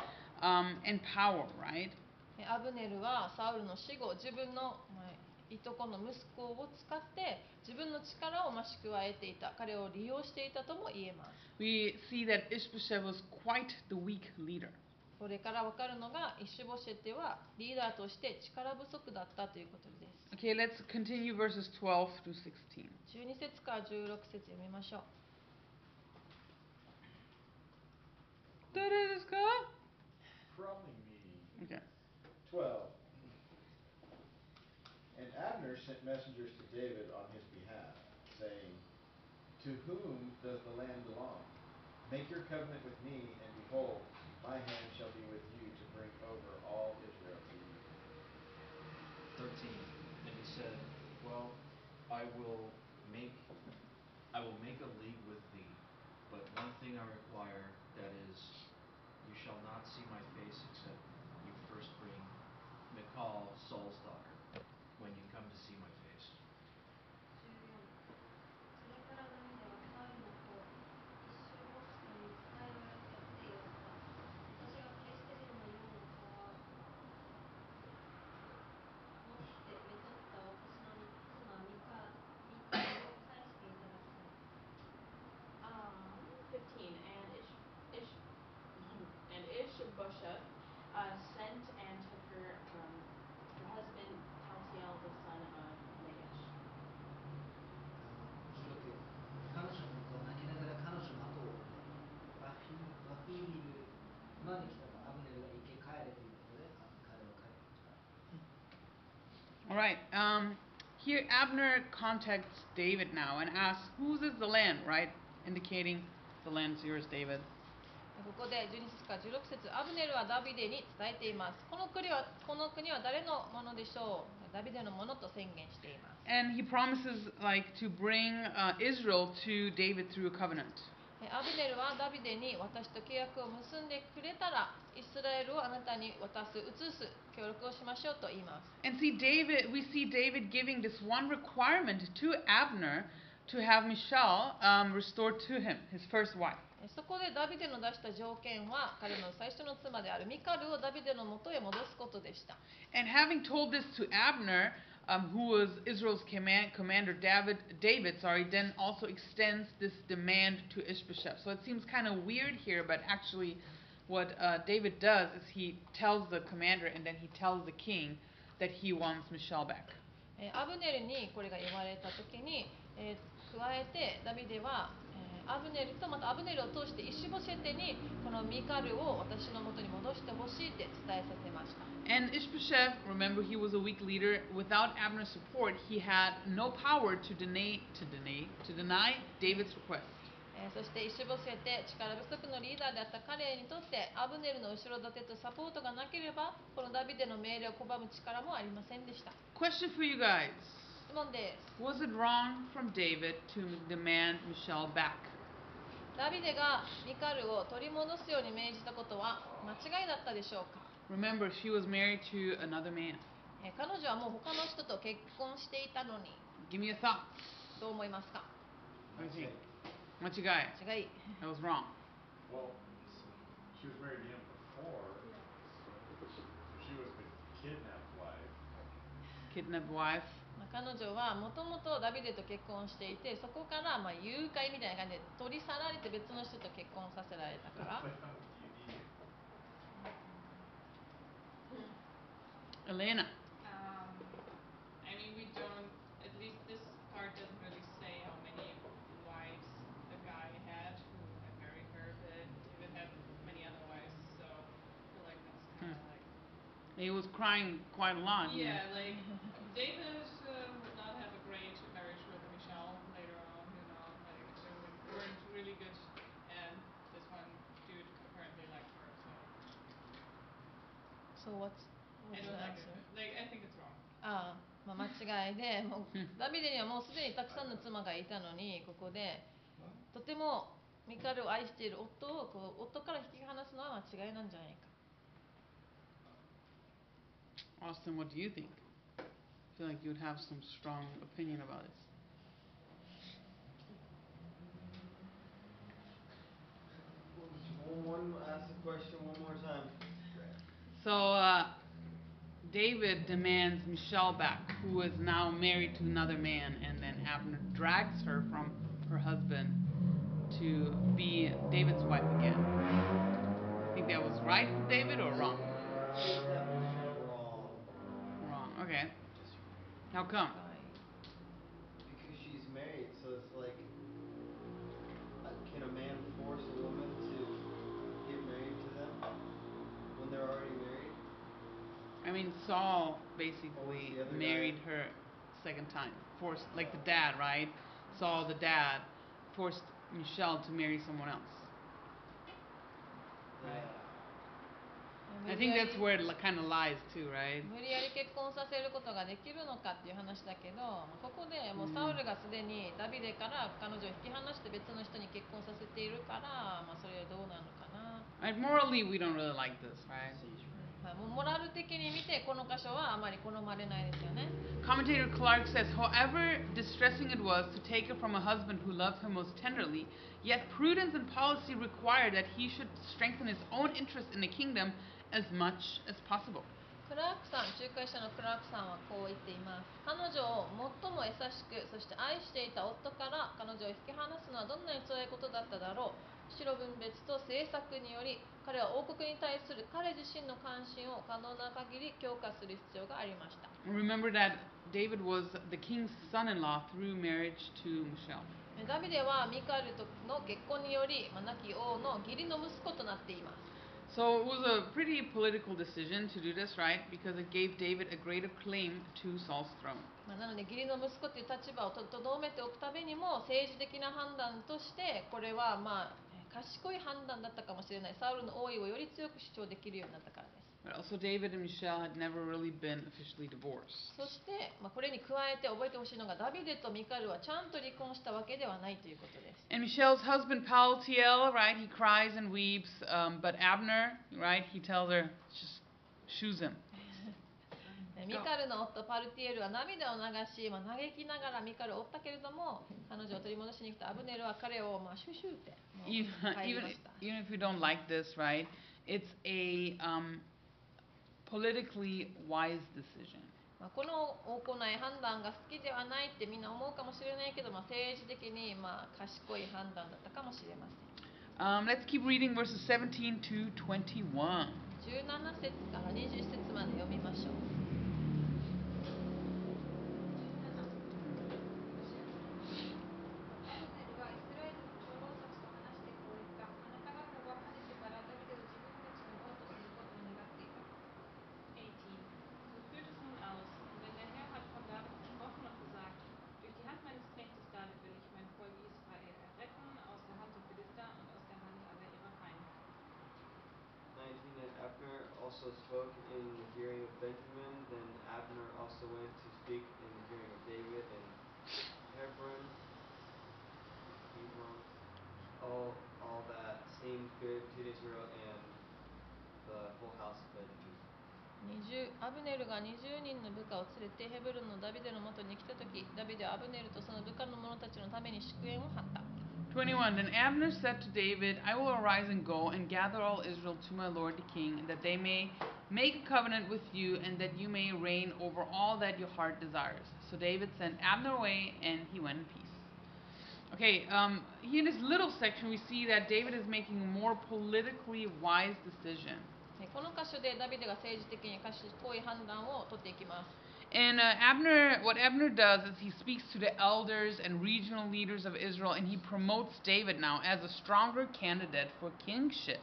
um, and power, right? えアブネルはサウルの死後自分のまあいとこの息子を使って自分の力を増し加えていた彼を利用していたとも言えます We see that Ishbosheth was quite the weak leader. これから分かるのがイシュボシェテはリーダーとして力不足だったということです Okay, let's continue verses 12 through 16. 12節から16節読みましょう Probably me. Okay. 12. And Abner sent messengers to David on his behalf, saying, To whom does the land belong? Make your covenant with me, and behold, my hand shall be with you to bring over all Israel to you. 13 and he said well i will right. Um, here, Abner contacts David now and asks, "Whose is the land?" Right, indicating the land's yours, David. ここで12節から16節アブネルはダビデに伝えていますこの国はこの国は誰のものでしょうダビデのものと宣言しています And he promises, like, to bring uh, Israel to David through a covenant. えアブネルはダビデに私と契約を結んでくれたらイスラエルをあなたに渡す移す協力をしましょうと言います And see, David, we see David giving this one requirement to Abner to have Michal um, restored to him, his first wife. えそこでダビデの出した条件は彼の最初の妻であるミカルをダビデのもとへ戻すことでした And having told this to Abner, um, who was Israel's command, commander, David, David, sorry, then also extends this demand to Ishbosheth. So it seems kind of weird here, but actually, what uh, David does is he tells the commander and then he tells the king that he wants Michelle back. えアブネルにこれが言われた時に、えー加えてダビデは、えー アブネルとまたアブネルを通してイシボシェテにこのミカルを私のもとに戻してほしいって伝えさせました And Ishbosheth, remember, he was a weak leader. Without Abner's support, he had no power to deny to deny to deny David's request. えーそしてイシボシェテ力不足のリーダーであった彼にとってアブネルの後ろ盾とサポートがなければこのダビデの命令を拒む力もありませんでした Question for you guys: 質問です Was it wrong from David to demand Michelle back? ダビデがミカルを取り戻すように命じたことは間違いだったでしょうか Remember, she was married to another man. えー彼女はもう他の人と結婚していたのに Give me a thought. どう思いますか What do you think? Machigai. 違い That was wrong. Well, she was married to him before, she was the kidnapped wife. Kidnapped wife. まあ彼女はもともとダビデと結婚していてそこからまあ誘拐みたいな感じで取り去られて別の人と結婚させられたから Elena. Um, I mean, we don't, at least this part doesn't really say how many wives the guy had who had married her, but David had many other wives, so I feel like that's kind of like. He was crying quite a lot. Yeah, like David uh, would not have a great marriage with Michelle later on, you know, like they would- weren't really good, and this one dude apparently liked her, so So what's, I what's don't like it. Like I think it's wrong. ああ、まあ、間違いでもううんダビデにはもうすでにたくさんの妻がいたのにここでとてもミカルを愛している夫をこう夫から引き離すのは間違いなんじゃないか Austin, what do you think? I feel like you'd have some strong opinion about this. One, ask the question one more time. So, uh, David demands Michelle back, who is now married to another man, and then Abner drags her from her husband to be David's wife again. Think that was right David or wrong? That was wrong. Wrong. Okay. How come? I mean, Saul What was basically the other married guy? her second time. Forced, like the dad, right? Saul, the dad, forced Michelle to marry someone else. Yeah. I think that's where it kind of lies too, right? 無理やり結婚させることができるのかっていう話だけどまあここでもうサウルがすでにダビデから彼女を引き離して別の人に結婚させているから、まあ、それはどうなのかな、 Right? Morally, we don't really like this, right? モラル的に見てこの箇所はあまり好まれないですよね Commentator Clark says, however distressing it was to take her from a husband who loved her most tenderly, yet prudence and policy required that he should strengthen his own interest in the kingdom as much as possible. クラークさん仲介者のクラークさんはこう言っています彼女を最も優しくそして愛していた夫から彼女を引き離すのはどんなに辛いことだっただろう白分別と政策により彼は王国に対する彼自身の関心を可能な限り強化する必要がありました Remember that David was the king's son-in-law through marriage to Michelle. ダビデはミカエルとの結婚により、まあ亡き王の義理の息子となっています So it was a pretty political decision to do this, right? Because it gave David a greater claim to Saul's throne. まあ、なので義理の息子という立場をととどめておくためにも政治的な判断としてこれはまあえー賢い判断だったかもしれないサウルの王位をより強く主張できるようになったからです But also, David and Michelle had never really been officially divorced. そして、まあ、これに加えて覚えてほしいのがダビデとミカルはちゃんと離婚したわけではないということです And Michelle's husband, Paltiel, right, he cries and weeps, um, but Abner, right, he tells her, just shoes him. えーミカルの夫パルティエルは涙を流し、まあ、嘆きながらミカルを追ったけれども彼女を取り戻しに来たアブネルは彼を、まあ、シュシュって。もう Even, 帰り even, ました。even if you don't like this, right, it's a um, politically wise decision. まあ、この行い判断が好きではないってみんな思うかもしれないけど、まあ、政治的にまあ賢い判断だったかもしれません。Um, let's keep reading verses 17 to 21. 17節から20節まで読みましょう seemed good to Israel and the whole house of Benjamin. 20アブネルが20人の部下を連れてヘブルンのダビデのもとに来た時ダビデはアブネルとその部下の者たちのために祝宴を張った 21 Then Abner said to David, I will arise and go and gather all Israel to my lord the king, that they may make a covenant with you, and that you may reign over all that your heart desires. So David sent Abner away, and he went in peace. Okay, um, here in this little section, we see that David is making a more politically wise decision. えこの箇所でダビデが政治的に賢い判断を取っていきます And uh, Abner, what Abner does is he speaks to the elders and regional leaders of Israel, and he promotes David now as a stronger candidate for kingship.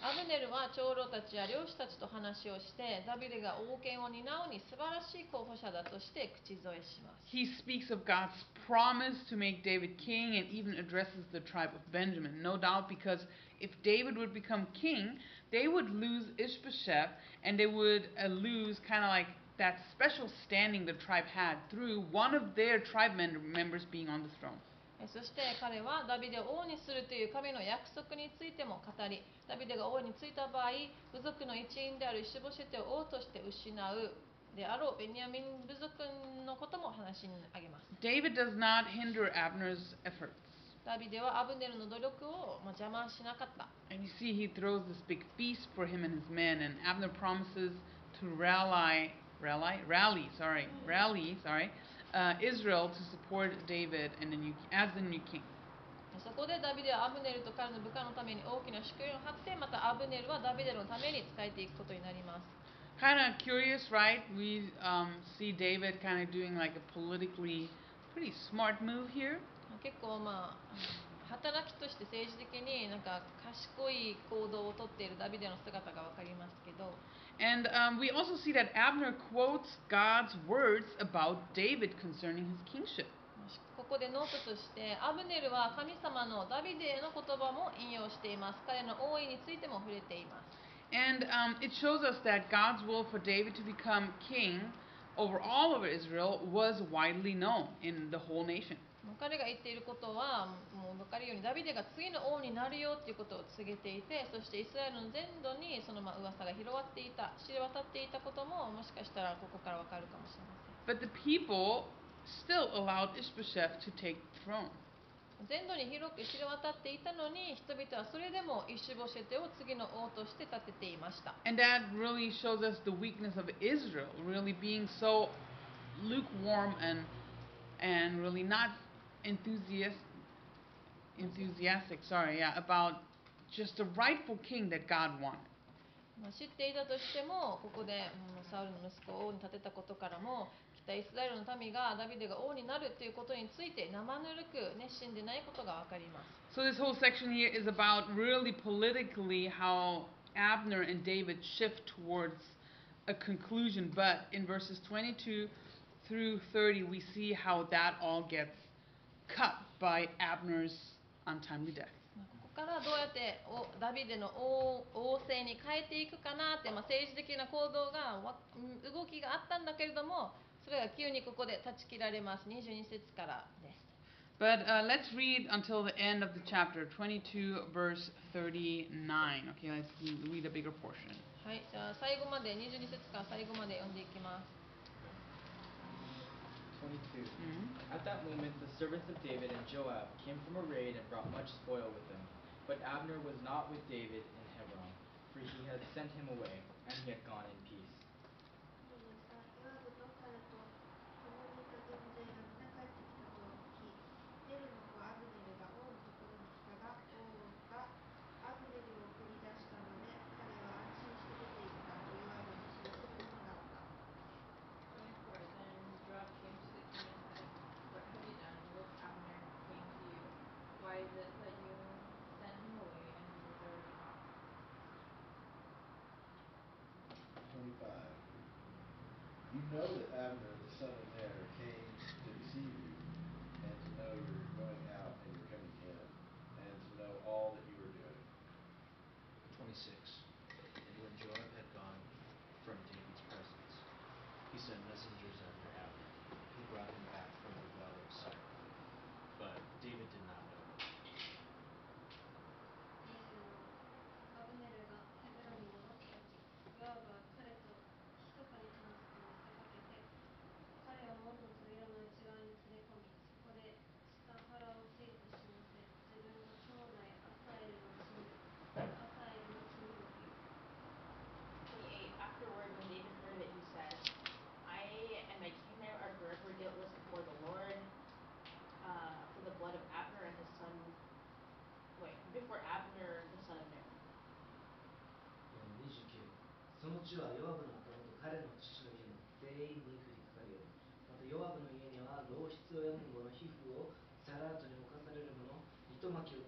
はいアブネルは長老たちや領主たちと話をしてダビデが王権を担うに素晴らしい候補者だとして口添えします He speaks of God's promise to make David king and even addresses the tribe of Benjamin. No doubt because if David would become king, they would lose Ishbosheth and they would uh, lose kind of like that special standing the tribe had through one of their tribe mem- members being on the throne. えそして彼はダビデを王にするという神の約束についても語りダビデが王に就いた場合部族の一員であるイシュボシェテを王として失うであろうベニヤミン部族のことも話に挙げます David does not hinder Abner's efforts. ダビデはアブネルの努力をまあ邪魔しなかった And you see, he throws this big feast for him and his men, and Abner promises to rally, rally, rally, sorry, rally, sorry, uh, Israel to support David and the new, as the new king. そこでダビデはアブネルと彼の部下のために大きな祝宴を張ってまたアブネルはダビデのために仕えていくことになります Kind of curious, right? We um, see David kind of doing like a politically pretty smart move here. 結構まあ働きとして政治的になんか賢い行動をとっているダビデの姿がわかりますけど And um, we also see that Abner quotes God's words about David concerning his kingship. ここでノートとしてアブネルは神様のダビデへの言葉も引用しています彼の王位についても触れています And um, it shows us that God's will for David to become king over all of Israel was widely known in the whole nation. 彼が言っていることはもう分かるようにダビデが次の王になるよっていうことを告げていてそしてイスラエルの全土にそのまあ噂が広がっていた知れ渡っていたことももしかしたらここから分かるかもしれません But the people still allowed Ishbosheth to take the throne. 全土に広く知れ渡っていたのに人々はそれでもイシュボシェテを次の王として立てていました And that really shows us the weakness of Israel, really being so lukewarm and and really not enthusiastic enthusiastic, sorry, yeah, about just the rightful king that God wanted. まあ知っていたとしてもここで、うんサウルの息子を王に立てたことからも北イスラエルの民がダビデが王になるということについて生ぬるく熱心でないことが分かります So this whole section here is about really politically how Abner and David shift towards a conclusion, but in verses 22 through 30, we see how that all gets cut by Abner's untimely death. ここからどうやっておダビデの王王政に変えていくかなって、まあ、政治的な行動が動きがあったんだけれどもそれが急にここで断ち切られます22節からです But uh, let's read until the end of the chapter, 22, verse 39. Okay, let's read a bigger portion. はいじゃあ最後まで22節から最後まで読んでいきます 22. Mhm. At that moment, the servants of David and Joab came from a raid and brought much spoil with them. But Abner was not with David in Hebron, for he had sent him away, and he had gone in peace. Avenue, the southern 主はヨアブの頭と彼の父の家の全員に降りかかるように。またヨアブの家には老室を病む者皮膚をサラートに侵される者糸巻きを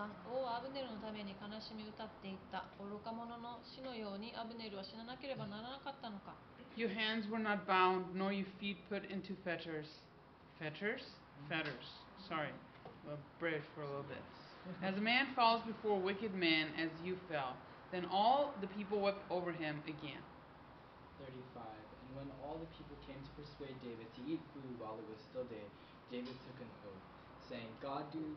33王はアブネルのために悲しみ歌っていった愚か者の死のようにアブネルは死ななければならなかったのか Your hands were not bound, nor your feet put into fetters. Fetters? Fetters. Sorry. Well, British for a little bit. As a man falls before a wicked man, as you fell, then all the people wept over him again. 35. And when all the people came to persuade David to eat food while it was still day, David took an oath, saying, God do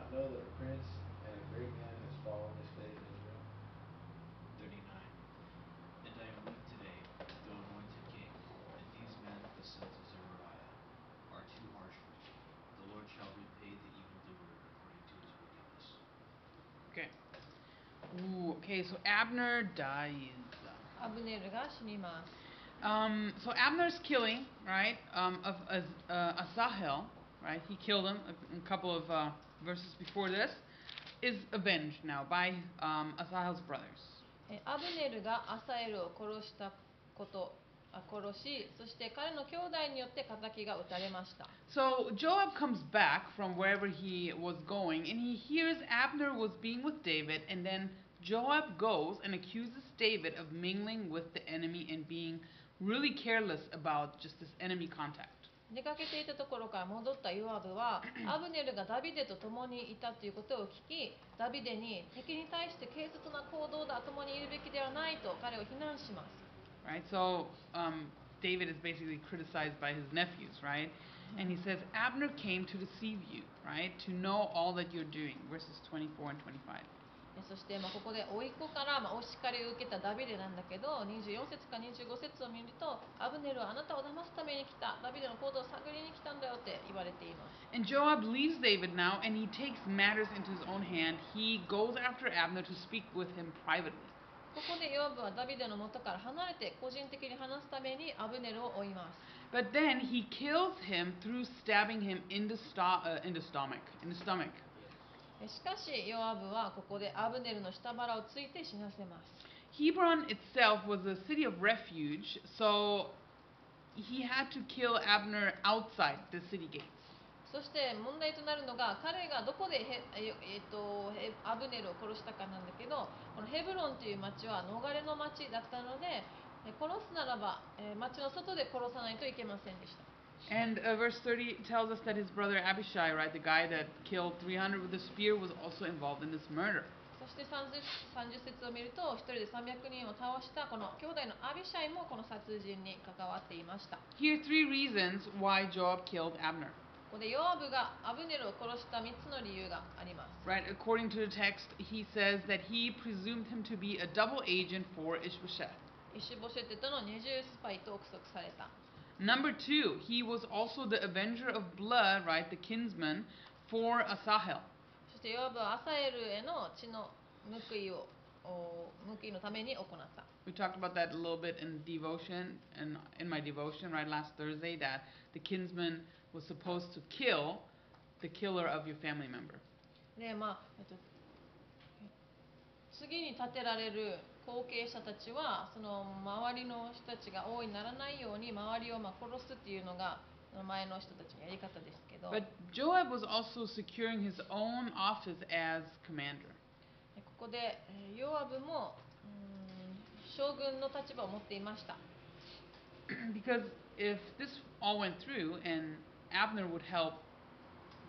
I know that a prince and a great man has fallen this day in Israel. 39. And I am with today, the anointed king, and these men, the sons of Zeruiah, are too harsh for me. The Lord shall repay the evil doer according to his wickedness. Okay. Ooh, okay, so Abner dies. Um, so Abner's killing, right, um, of uh, Asahel, right? He killed him, a, a couple of uh, verses before this, is avenged now by um, Asahel's brothers. えアブネルがアサエルを殺したことあ殺しそして彼の兄弟によって敵が撃たれました So Joab comes back from wherever he was going, and he hears Abner was being with David, and then Joab goes and accuses David of mingling with the enemy and being really careless about just this enemy contact. 出かけていたところから戻ったヨアブはアブネルがダビデと共にいたということを聞きダビデに敵に対して軽率な行動だ共にいるべきではないと彼を非難します Right? So um, David is basically criticized by his nephews, right? And he says, Abner came to deceive you, right? To know all that you're doing. Verses 24 and 25. えそしてまあここで甥っ子からまあお叱りを受けたダビデなんだけど24節か25節を見るとアブネルはあなたを騙すために来たダビデの行動を探りに来たんだよって言われています And Joab leaves David now and he takes matters into his own hand. He goes after Abner to speak with him privately. ここでヨアブはダビデの元から離れて個人的に話すためにアブネルを追います But then he kills him through stabbing him in the, sto- uh, in the stomach. In the stomach. えしかしヨアブはここでアブネルの下腹をついて死なせます Hebron itself was a city of refuge, so he had to kill Abner outside the city gates. そして問題となるのが彼がどこでヘ,え、えーとヘアブネルを殺したかなんだけどこのヘブロンという町は逃れの町だったのでえ殺すならば、えー町の外で殺さないといけませんでした And uh, verse 30 tells us that his brother Abishai, right, the guy that killed 300 with a spear, was also involved in this murder. そして 30, 30節を見ると一人で300人を倒したこの兄弟のアビシャイもこの殺人に関わっていました Here are three reasons why Joab killed Abner. ここでヨアブがアブネルを殺した3つの理由があります Right, according to the text, he says that he presumed him to be a double agent for Ishbosheth. イシュボシェテとの二重スパイと憶測された Number two, he was also the avenger of blood, right, the kinsman for Asahel. そしてヨアブはアサエルへの血の報いをお報いのために行った We talked about that a little bit in devotion and in my devotion, right, last Thursday, that the kinsman was supposed to kill the killer of your family member. でまあ、えっと、次に立てられる 後継者たちはその周りの人たちが王にならないように周りをまあ殺すっていうのが前の人たちのやり方ですけど But Joab was also securing his own office as commander. ここでえーヨアブもうーん将軍の立場を持っていました because if this all went through and Abner would help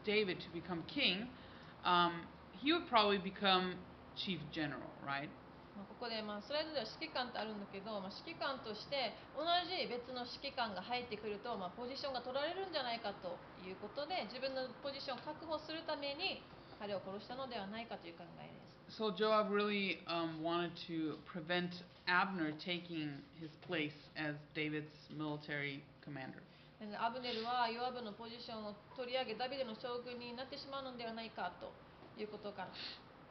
David to become king, um, he would probably become chief general, right? まあここでまあスライドでは指揮官ってあるんだけど、まあ、指揮官として同じ別の指揮官が入ってくると、まあ、ポジションが取られるんじゃないかということで自分のポジションを確保するために彼を殺したのではないかという考えです。So Joab really um, wanted to prevent Abner taking his place as David's military commander. でアブネルはヨアブのポジションを取り上げダビデの将軍になってしまうのではないかということから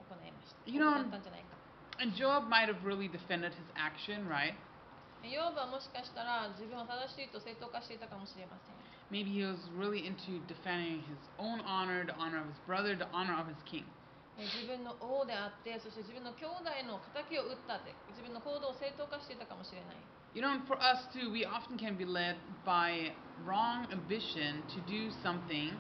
行いました。You know- 行ったんじゃないか And Joab might have really defended his action, right? ヨアブはもしかしたら自分は正しいと正当化していたかもしれません Maybe he was really into defending his own honor, the honor of his brother, the honor of his king. え自分の王であってそして自分の兄弟の敵を撃ったって自分の行動を正当化していたかもしれない You know, and for us too, we often can be led by wrong ambition to do something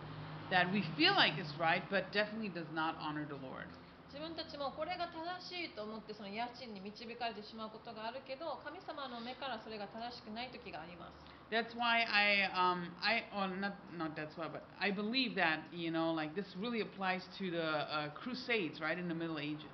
that we feel like is right, but definitely does not honor the Lord. 自分たちもこれが正しいと思ってその家賃に導かれてしまうことがあるけど神様の目からそれが正しくない時があります That's why I, um, I, or not, not that's why, but I believe that, you know, like this really applies to the uh, Crusades, right, in the Middle Ages.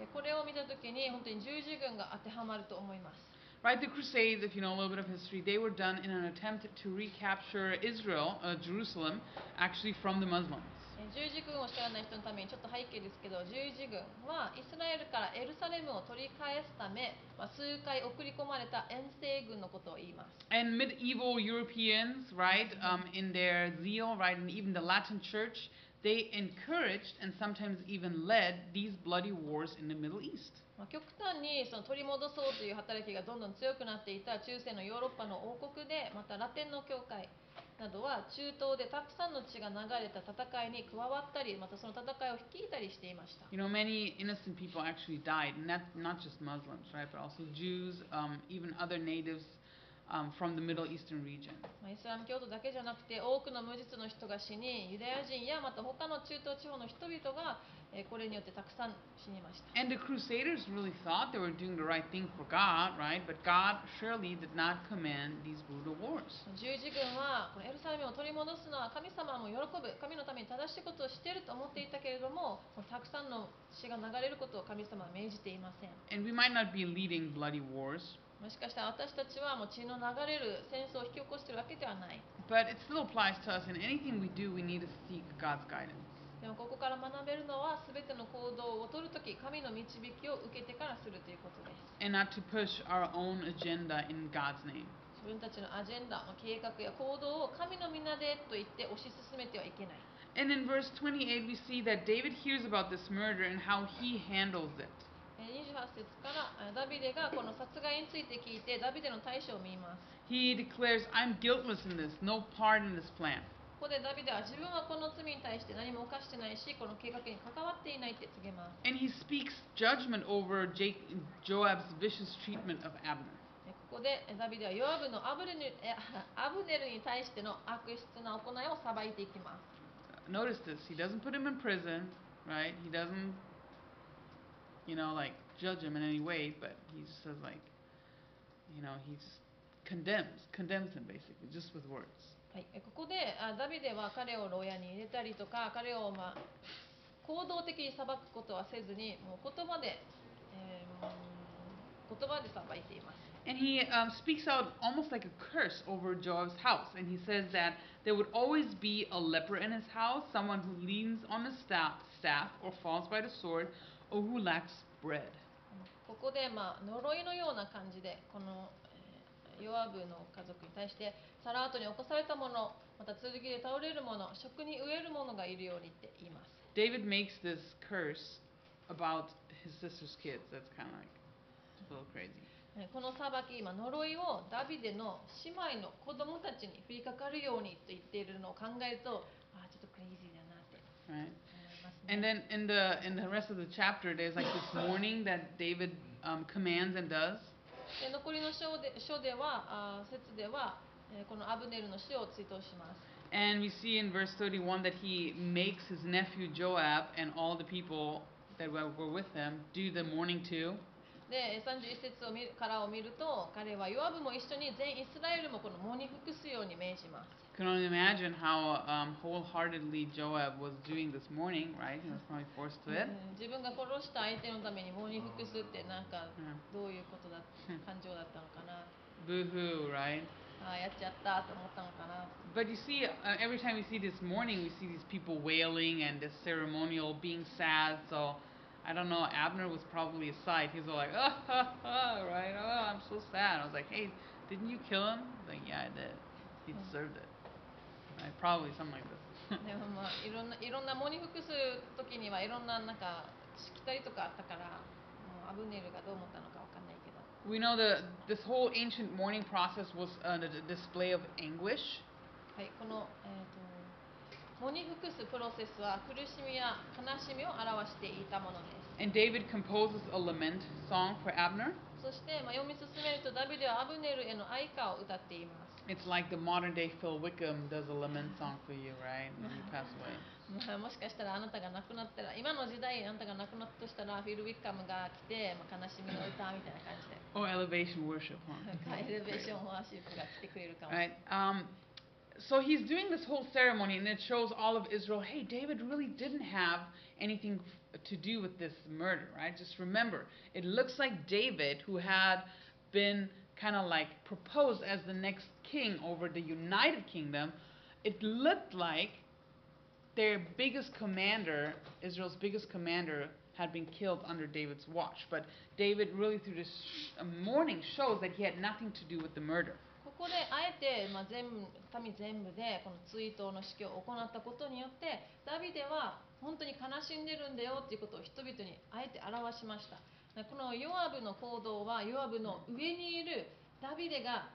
えこれを見た時に本当に十字軍が当てはまると思います Right, the Crusades, if you know a little bit of history, they were done in an attempt to recapture Israel, uh, Jerusalem, actually from the Muslims. え十字軍を知らない人のためにちょっと背景ですけど十字軍はイスラエルからエルサレムを取り返すため、まあ、数回送り込まれた遠征軍のことを言います And medieval Europeans, right, um, in their zeal, right, and even the Latin church, they encouraged and sometimes even led these bloody wars in the Middle East. まあ、極端にその取り戻そうという働きがどんどん強くなっていた中世のヨーロッパの王国でまたラテンの教会などは中東でたくさんの血が流れた戦いに加わったりまたその戦いを率いたりしていました You know, many innocent people actually died, not, not just Muslims, right, but also Jews, um, even other natives um, from the Middle Eastern region. まあイスラム教徒だけじゃなくて多くの無実の人が死にユダヤ人やまた他の中東地方の人々がえーこれによってたくさん死にました And the Crusaders really thought they were doing the right thing for God, right? But God surely did not command these brutal wars. 十字軍はこのエルサレムを取り戻すのは神様も喜ぶ神のために正しいことをしていると思っていたけれどもたくさんの血が流れることを神様は命じていません And we might not be leading bloody wars, もしかしたら私たちはもう血の流れる戦争を引き起こしているわけではない but it still applies to us. In anything we do, we need to seek God's guidance. でもここから学べるのは全ての行動を取るとき神の導きを受けてからするということです And not to push our own agenda in God's name. 自分たちのアジェンダ計画や行動を神の皆でと言って推し進めてはいけない And in verse 28, we see that David hears about this murder and how he handles it. えー28節からあダビデがこの殺害について聞いてダビデの対処を見ます He declares, I'm guiltless in this, no part in this plan. ここでダビデは自分はこの罪に対して何も犯してないしこの計画に関わっていないって告げます And he speaks judgment over Jake, Joab's vicious treatment of Abner. えここでえダビデはヨアブのアブネルえアブネルに対しての悪質な行いを裁いていきます Notice this, he doesn't put him in prison, right? He doesn't, you know, like judge him in any way, but he just says, like, you know, he just condemns, condemns him basically, just with words. はい、えここであダビデは彼を牢屋に入れたりとか彼を、まあ、行動的に裁くことはせずにもう言葉で、えーうん言葉で裁いています And he um, speaks out almost like a curse over Joab's house. And he says that there would always be a leper in his house, someone who leans on his staff, staff or falls by the sword, or who lacks bread. ここで、まあ、呪いのような感じでこの、えーヨアブの家族に対してサラートに起こされた者また剣で倒れる者食に飢える者がいるようにって言います David makes this curse about his sister's kids. That's kind of like a little crazy. えーこの裁き、まあ、呪いをダビデの姉妹の子供たちに降りかかるようにと言っているのを考えるとああちょっとクレイジーだなって Right? And ね then in the in the rest of the chapter, there's like this warning that David um, commands and does. で残りの書で書ではあー説では、えーこのアブネルの死を追悼します And we see in verse 31 that he makes his nephew Joab and all the people that were with him do the mourning too. で31節を見るからを見ると彼はヨアブも一緒に全イスラエルもこの喪に服すように命じます Can only imagine how um, wholeheartedly Joab was doing this mourning, right? He was probably forced to it. うん自分が殺した相手のために喪に服すってなんかうんどういうことだ感情だったのかな Boo (laughs) hoo, right? ああやっちゃったと思ったのかな But you see, uh, every time we see this mourning, we see these people wailing and this ceremonial being sad. So I don't know. Abner was probably aside. He was all like, oh, ha, ha, right? Oh, I'm so sad. I was like, hey, didn't you kill him? He's like, yeah, I did. He deserved it. I probably some like this. (laughs) でもまあいろんないろんなモニフクス時にはいろんななんかしきとかあったから、もうアブネルがどう思ったのかわかんないけど。はい、このえっ、とモニフクスプロセスは苦しみや悲しみを表していたものです。そしてまあ読み進めるとダビデはアブネルへの哀歌を歌っています。It's like the modern day Phil Wickham does a lament song for you, right? When you (laughs) pass away. まあもしかしたらあなたが亡くなったら今の時代あなたが亡くなったとしたらフィル・ウィッカムが来て、まあ、悲しみの歌みたいな感じで Or elevation worship, huh? (laughs) エレベーションワーシップが来てくれるかも Right. Um, so he's doing this whole ceremony, and it shows all of Israel. Hey, David really didn't have anything f- to do with this murder, right? Just remember, it looks like David, who had been kind of like proposed as the next king over the United Kingdom, it looked like their biggest commander, Israel's biggest commander, had been killed under David's watch. But David, really, through this sh- uh, mourning, shows that he had nothing to do with the murder. ここであえて、まあ、全部民全部でこの追悼の式を行ったことによってダビデは本当に悲しんでるんだよっていうことを人々にあえて表しました このヨアブの行動はヨアブの上にいるダビデが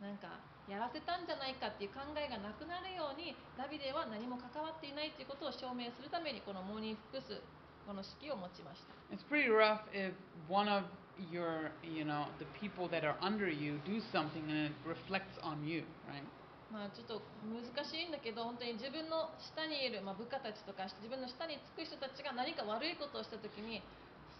なんかやらせたんじゃないかっていう考えがなくなるようにダビデは何も関わっていないということを証明するためにこのモーニング複数この式を持ちました It's pretty rough if one of your, you know, the people that are under you do something and it reflects on you, right? まあちょっと難しいんだけど本当に自分の下にいる、まあ、部下たちとか自分の下につく人たちが何か悪いことをした時に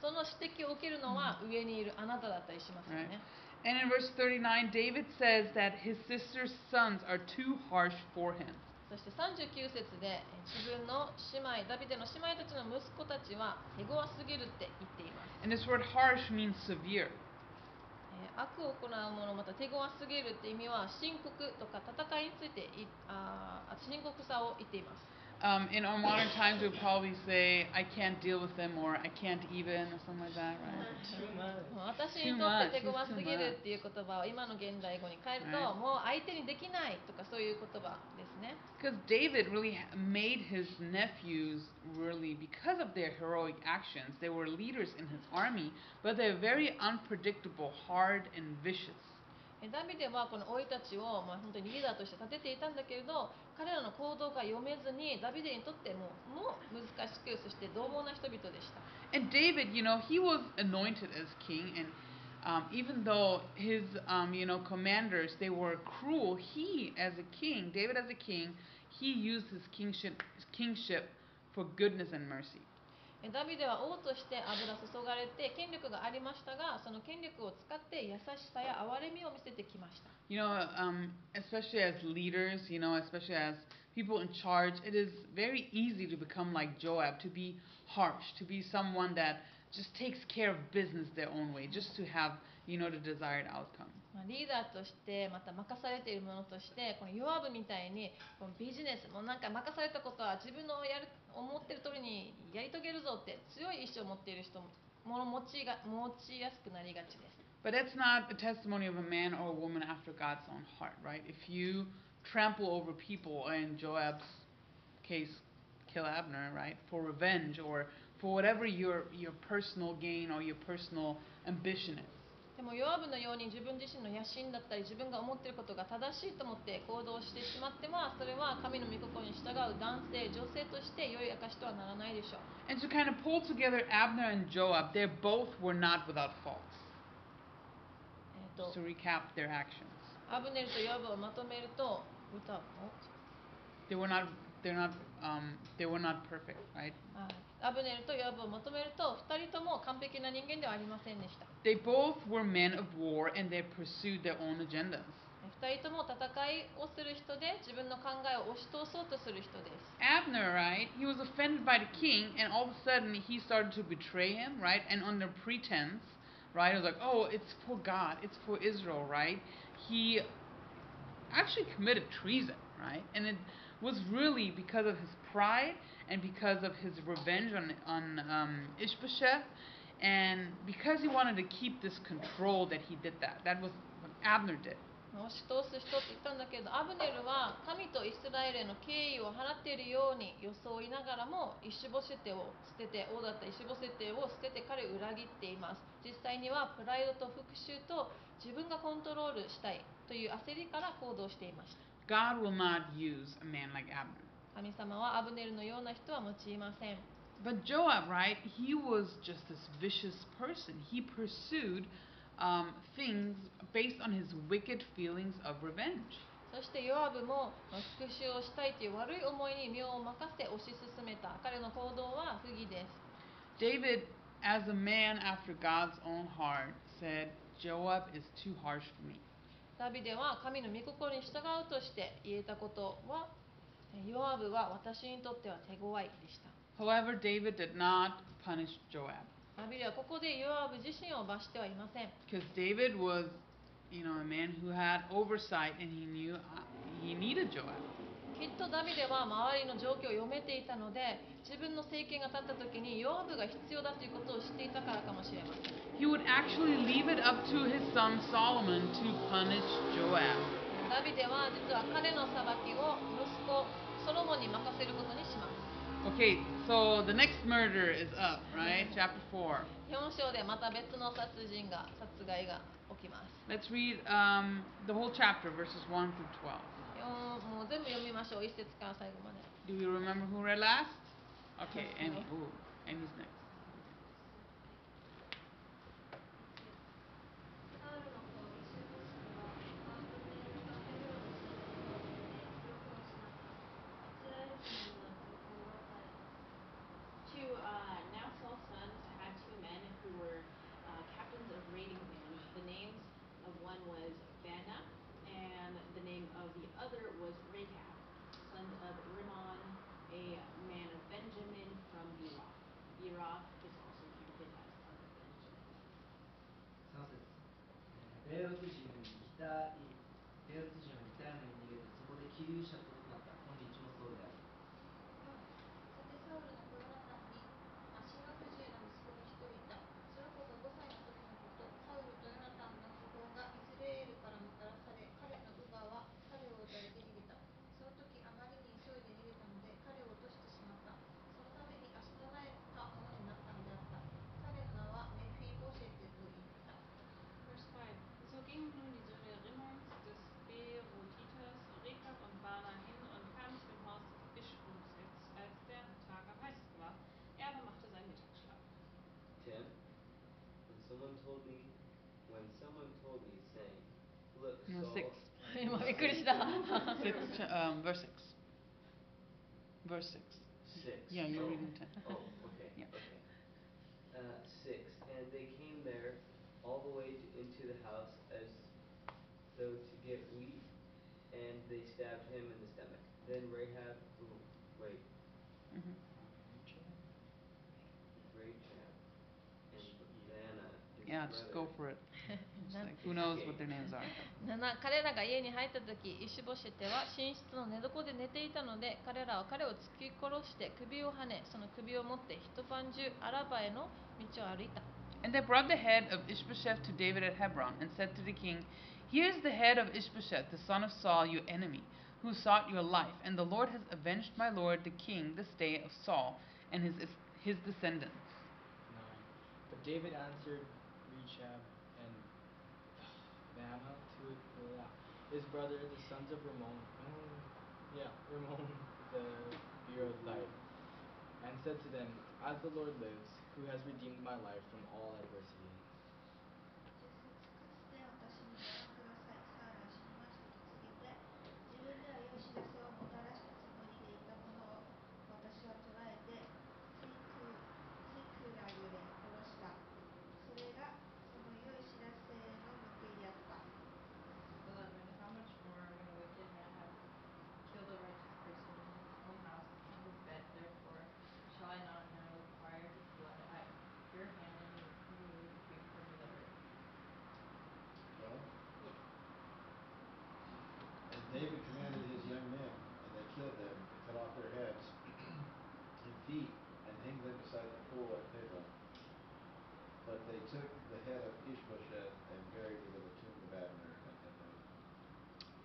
その指摘を受けるのは上にいるあなただったりしますよね。And in verse 39, David says that his sister's sons are too harsh for him. そして39節でえ自分の姉妹ダビデの姉妹たちの息子たちは手強すぎるって言っています、And this word harsh means severe. えー悪を行う者また手強すぎるって意味は深刻とか戦いについていあー深刻さを言っています Um, in our modern times, we'd probably say, I can't deal with them, or I can't even, or something like that, right? もう私にとって手強すぎるっていう言葉を今の現代語に変えると、 Right. もう相手にできないとかそういう言葉ですね Because David really ha- made his nephews really, because of their heroic actions, they were leaders in his army, but they're very unpredictable, hard, and vicious. ダビデはこの老いたちを、まあ、本当にリーダーとして立てていたんだけれど彼らの行動が読めずにダビデにとってももう難しくそして獰猛な人々でした And David, you know, he was anointed as king, and um, even though his, um, you know, commanders they were cruel, he, as a king, David as a king, he used his kingship, his kingship for goodness and mercy. えダビデは王として油注がれて権力がありましたがその権力を使って優しさや憐れみを見せてきました You know, um, especially as leaders, you know, especially as people in charge, it is very easy to become like Joab, to be harsh, to be someone that just takes care of business their own way, just to have, you know, the desired outcome. まあリーダーとしてまた任されている者としてこのヨアブみたいにこのビジネスもなんか任されたことは自分のやる思ってる通りにやり遂げるぞって強い意志を持っている人も持ちが持ちやすくなりがちです But that's not a testimony of a man or a woman after God's own heart, right? If you trample over people, in Joab's case, kill Abner, right, for revenge or for whatever your your personal gain or your personal ambition is. でもヨアブのように自分自身の野心だったり自分が思っていることが正しいと思って行動してしまってはそれは神の御心に従う男性女性として良い証とはならないでしょう And to kind of pull together Abner and Joab, they both were not without faults. To recap their actions, アブネルとヨアブをまとめると歌を they were not they're not um, they were not perfect, right? あアブネルとヨアブをまとめると2人とも完璧な人間ではありませんでした They both were men of war and they pursued their own agendas. 2人とも戦いをする人で自分の考えを押し通そうとする人です Abner, right? He was offended by the king, and all of a sudden he started to betray him, right? And under pretense, right? It was like, oh, it's for God, it's for Israel, right? He actually committed treason, right? And it was really because of his pride and because of his revenge on on um, Ishbosheth, and because he wanted to keep this control that he did that. That was what Abner did. 押し通す人って言ったんだけどアブネルは神とイスラエルへの敬意を払っているように装いながらもイシュボシェテを捨てて王だったイシュボシェテを捨てて彼を裏切っています実際にはプライドと復讐と自分がコントロールしたいという焦りから行動していました God will not use a man like Abner. 神様はアブネルのような人は用いません But Joab, right, he was just this vicious person. He pursued um, things based on his wicked feelings of revenge. そしてヨアブもまあ復讐をしたいという悪い思いに身を任せ推し進めた彼の行動は不義です David, as a man after God's own heart, said, Joab is too harsh for me. ダビデは神の御心に従うとして言えたことはえヨアブは私にとっては手強いでした However, David did not punish Joab ダビデはここでヨアブ自身を罰してはいません because David was, you know, a man who had oversight and he knew uh, he needed Joab. きっとダビデは周りの状況を読めていたので自分の政権が立った時にヨアブが必要だということを知っていたからかもしれません He would actually leave it up to his son Solomon to punish Joab. ダビデは実は彼の裁きを息子ソロモンに任せることにします Okay, so the next murder is up, right? Chapter 4. 4章でまた別の殺人が殺害が起きます Let's read um, the whole chapter, verses 1 through 12. よんもう全部読みましょう1節から最後まで Do we remember who read last? Okay, Amy. Ooh, Amy's next. told me, when someone told me, saying, Look, No, Saul. six. 今(laughs) (laughs) びっくりした Six, ch- (laughs) um, verse 6. Verse 6. Six. Yeah, you're oh. reading 10. Oh, okay, Yeah. okay. Uh, six. And they came there all the way to, into the house as though to get wheat, and they stabbed him in the stomach. Then Rahab, just go brother, for it. (laughs) It's (laughs) Nan- like, who knows what their names are. (laughs) 7彼らが家に入った時イシュボシェテは寝室の寝床で寝ていたので彼らは彼を突き殺して首をはねその首を持って一晩中アラバへの道を歩いた And they brought the head of Ishbosheth to David at Hebron, and said to the king, Here is the head of Ishbosheth, the son of Saul, your enemy, who sought your life. And the Lord has avenged my lord the king this day of Saul and his, his descendants. 9. But David answered to uh, his brother, the sons of Ramon, um, yeah, Ramon (laughs) the Beerothite, and said to them, As the Lord lives, who has redeemed my life from all adversity.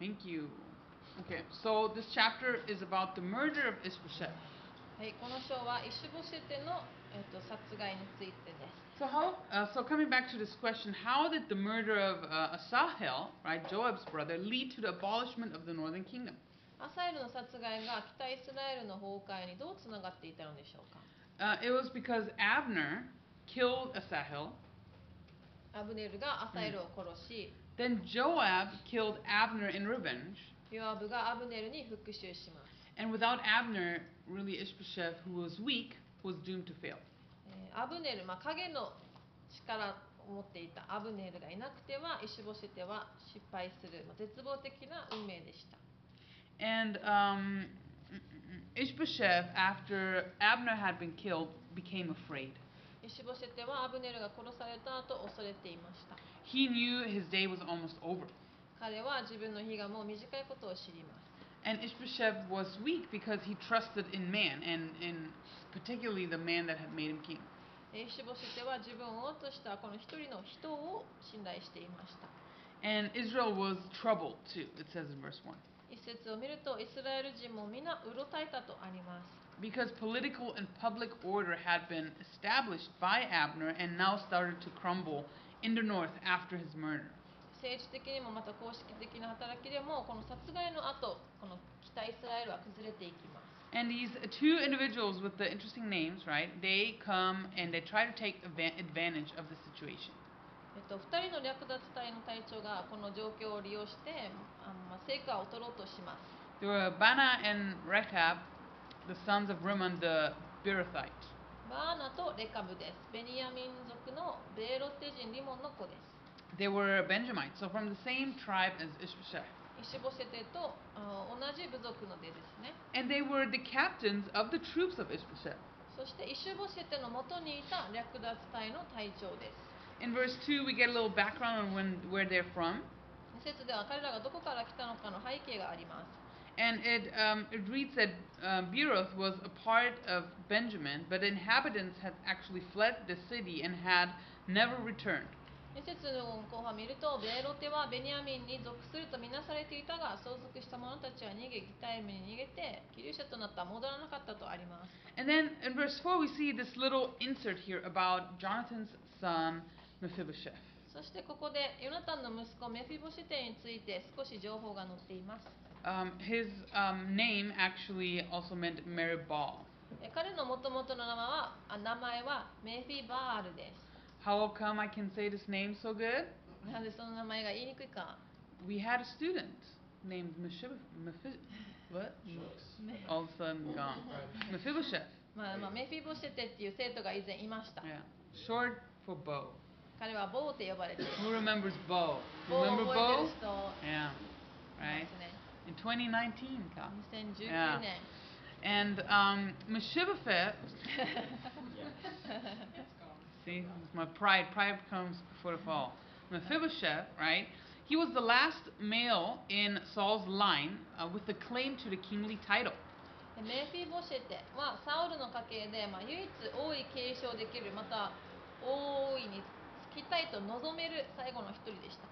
Thank you. Okay, so this chapter is about the murder of Ishbosheth. はい、この章はイシュボシェテの、えっと殺害についてです So how? Uh, so coming back to this question, how did the murder of uh, Asahel, right, Joab's brother, lead to the abolishment of the northern kingdom? アサエルの殺害が北イスラエルの崩壊にどうつながっていたのでしょうか Uh, it was because Abner killed Asahel, アブネルがアサエルを殺し、 Then Joab killed Abner in revenge, ヨアブがアブネルに復讐します、and without Abner, really Ishbosheth, who was weak, was doomed to fail. えーアブネル、まあ、影の力を持っていたアブネルがいなくてはイシュボシェテは失敗する、まあ、絶望的な運命でした And um, Ishbosheth, after Abner had been killed, became afraid. イシュボシェテはアブネルが殺された後恐れていました He knew his day was almost over. 彼は自分の日がもう短いことを知ります And Ishbosheth was weak because he trusted in man, and, and particularly the man that had made him king. イシュボシェテは自分を王としたこの一人の人を信頼していました And Israel was troubled too, it says in verse 1. 一節を見るとイスラエル人も皆うろたえたとあります Because political and public order had been established by Abner and now started to crumble in the north after his murder. 政治的にもまた公式的な働きでもこの殺害の後この北イスラエルは崩れていきます And these two individuals with the interesting names, right? They come and they try to take ava- advantage of the situation. えっと、2人の略奪隊の隊長がこの状況を利用してあのまあ成果を取ろうとします There were Bana and Rechab, the sons of Rimmon the Beerothite. バーナとレカブですベニヤ民族 のベーロテ人リモンの子です They were Benjamites, so from the same tribe as Ishbosheth. イシュボシェテとあ同じ部族の出ですね And they were the captains of the troops of Ishbosheth. そしてイシュボシェテの元にいた略奪隊の隊長です In verse 2, we get a little background on when, where they're from. 2節では彼らがどこから来たのかの背景があります And it, um, it reads that uh, Beeroth was a part of Benjamin, but inhabitants had actually fled the city and had never returned. 2節の後半を見ると、ベーロテはベニヤミンに属するとみなされていたが、相続した者たちは逃げ、ギタイムに逃げて、キリュシャとなった、戻らなかったとあります。 And then in verse 4, we see this little insert here about Jonathan's son, Mephibosheth. そしてここでヨナタンの息子メフィボシェテについて少し情報が載っています。 Um, his um, name actually also meant Meribah. え彼の元々の名前はあ名前はメフィバールです。 How come I can say this name so good? なんでその名前が言いにくいか。 We had a student named Mephibosheth. Mephi- what? All of a sudden gone. Mephibosheth. (laughs) まあまあ、メフィボシェテっていう生徒が以前いました。 Yeah. Short for bow. 彼はボーって呼ばれている。 Who remembers bow? (laughs) ボーを Remember 覚えて bow? る人 Yeah. い Right. ますね。 In 2019, Kyle. 2019 Yeah. 年。 And um, (laughs) Mephibosheth. See, my pride. Pride comes before the fall. Mephibosheth, right? He was the last male in Saul's line uh, with the claim to the kingly title. でメフィボシェテはサウルの家系で、まあ、唯一王位継承できるまた王位につきたいと望める最後の一人でした。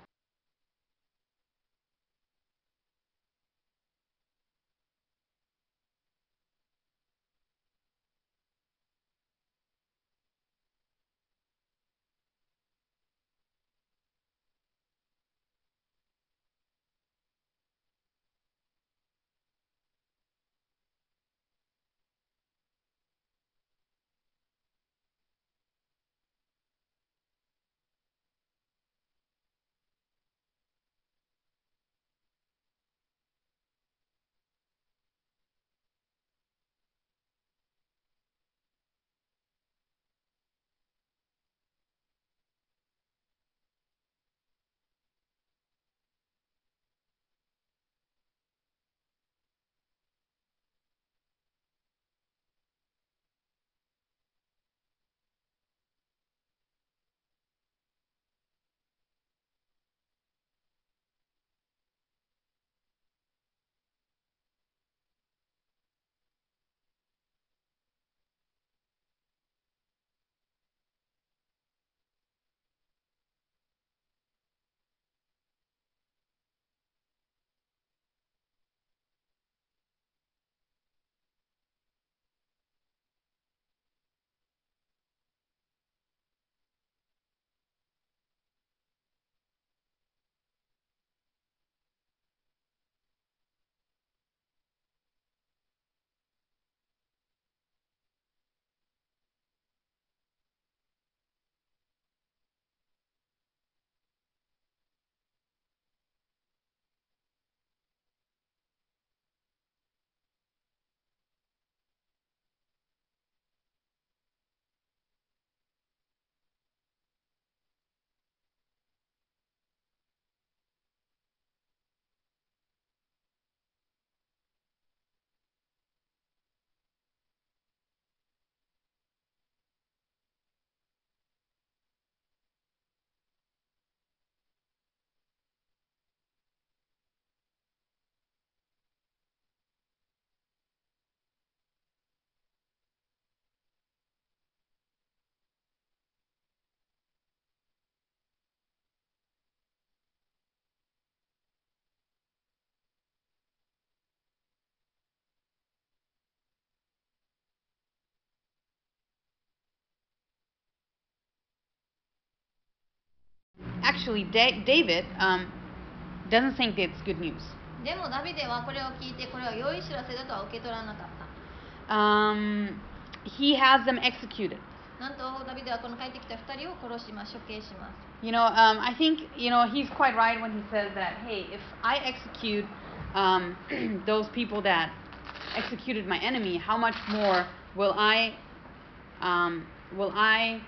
Actually, da- David um, doesn't think it's good news. でもダビデはこれを聞いてこれは良い知らせだとは受け取らなかった。 Um, he has them executed. なんとダビデはこの帰ってきた2人を殺します、処刑します。 You know, um, I think you know he's quite right when he says that. Hey, if I execute um, (clears throat) those people that executed my enemy, how much more will I? Um, will I?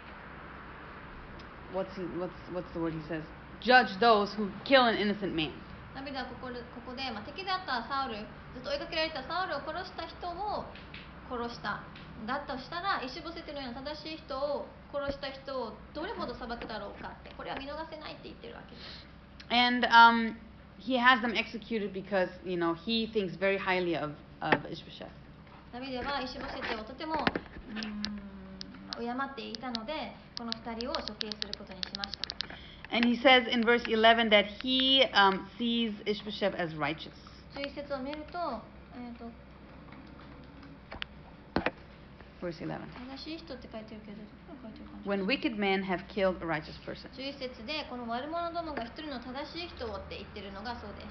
What's he, what's what's the word he says? Judge those who kill an innocent man. ダビデはここでここで、まあ、敵であったサウル、ずっと追いかけられたサウルを殺した人を殺した。だとしたら、イシボセテのような正しい人を殺した人をどれほど裁くだろうかって、これは見逃せないって言ってるわけです。And um, he has them executed because, you know, he thinks very highly of, of Ishbosheth. ダビデはイシボシェテをとてもうーん敬っていたのでこの2人を処刑することにしました And he says in verse 11 that he um, sees Ishbosheth as righteous. 11節を見ると,、えー、と Verse 11. 正しい人って書いてるけどどこに書いてるかな When wicked men have killed a righteous person. 11節でこの悪者どもが一人の正しい人をって言ってるのがそうで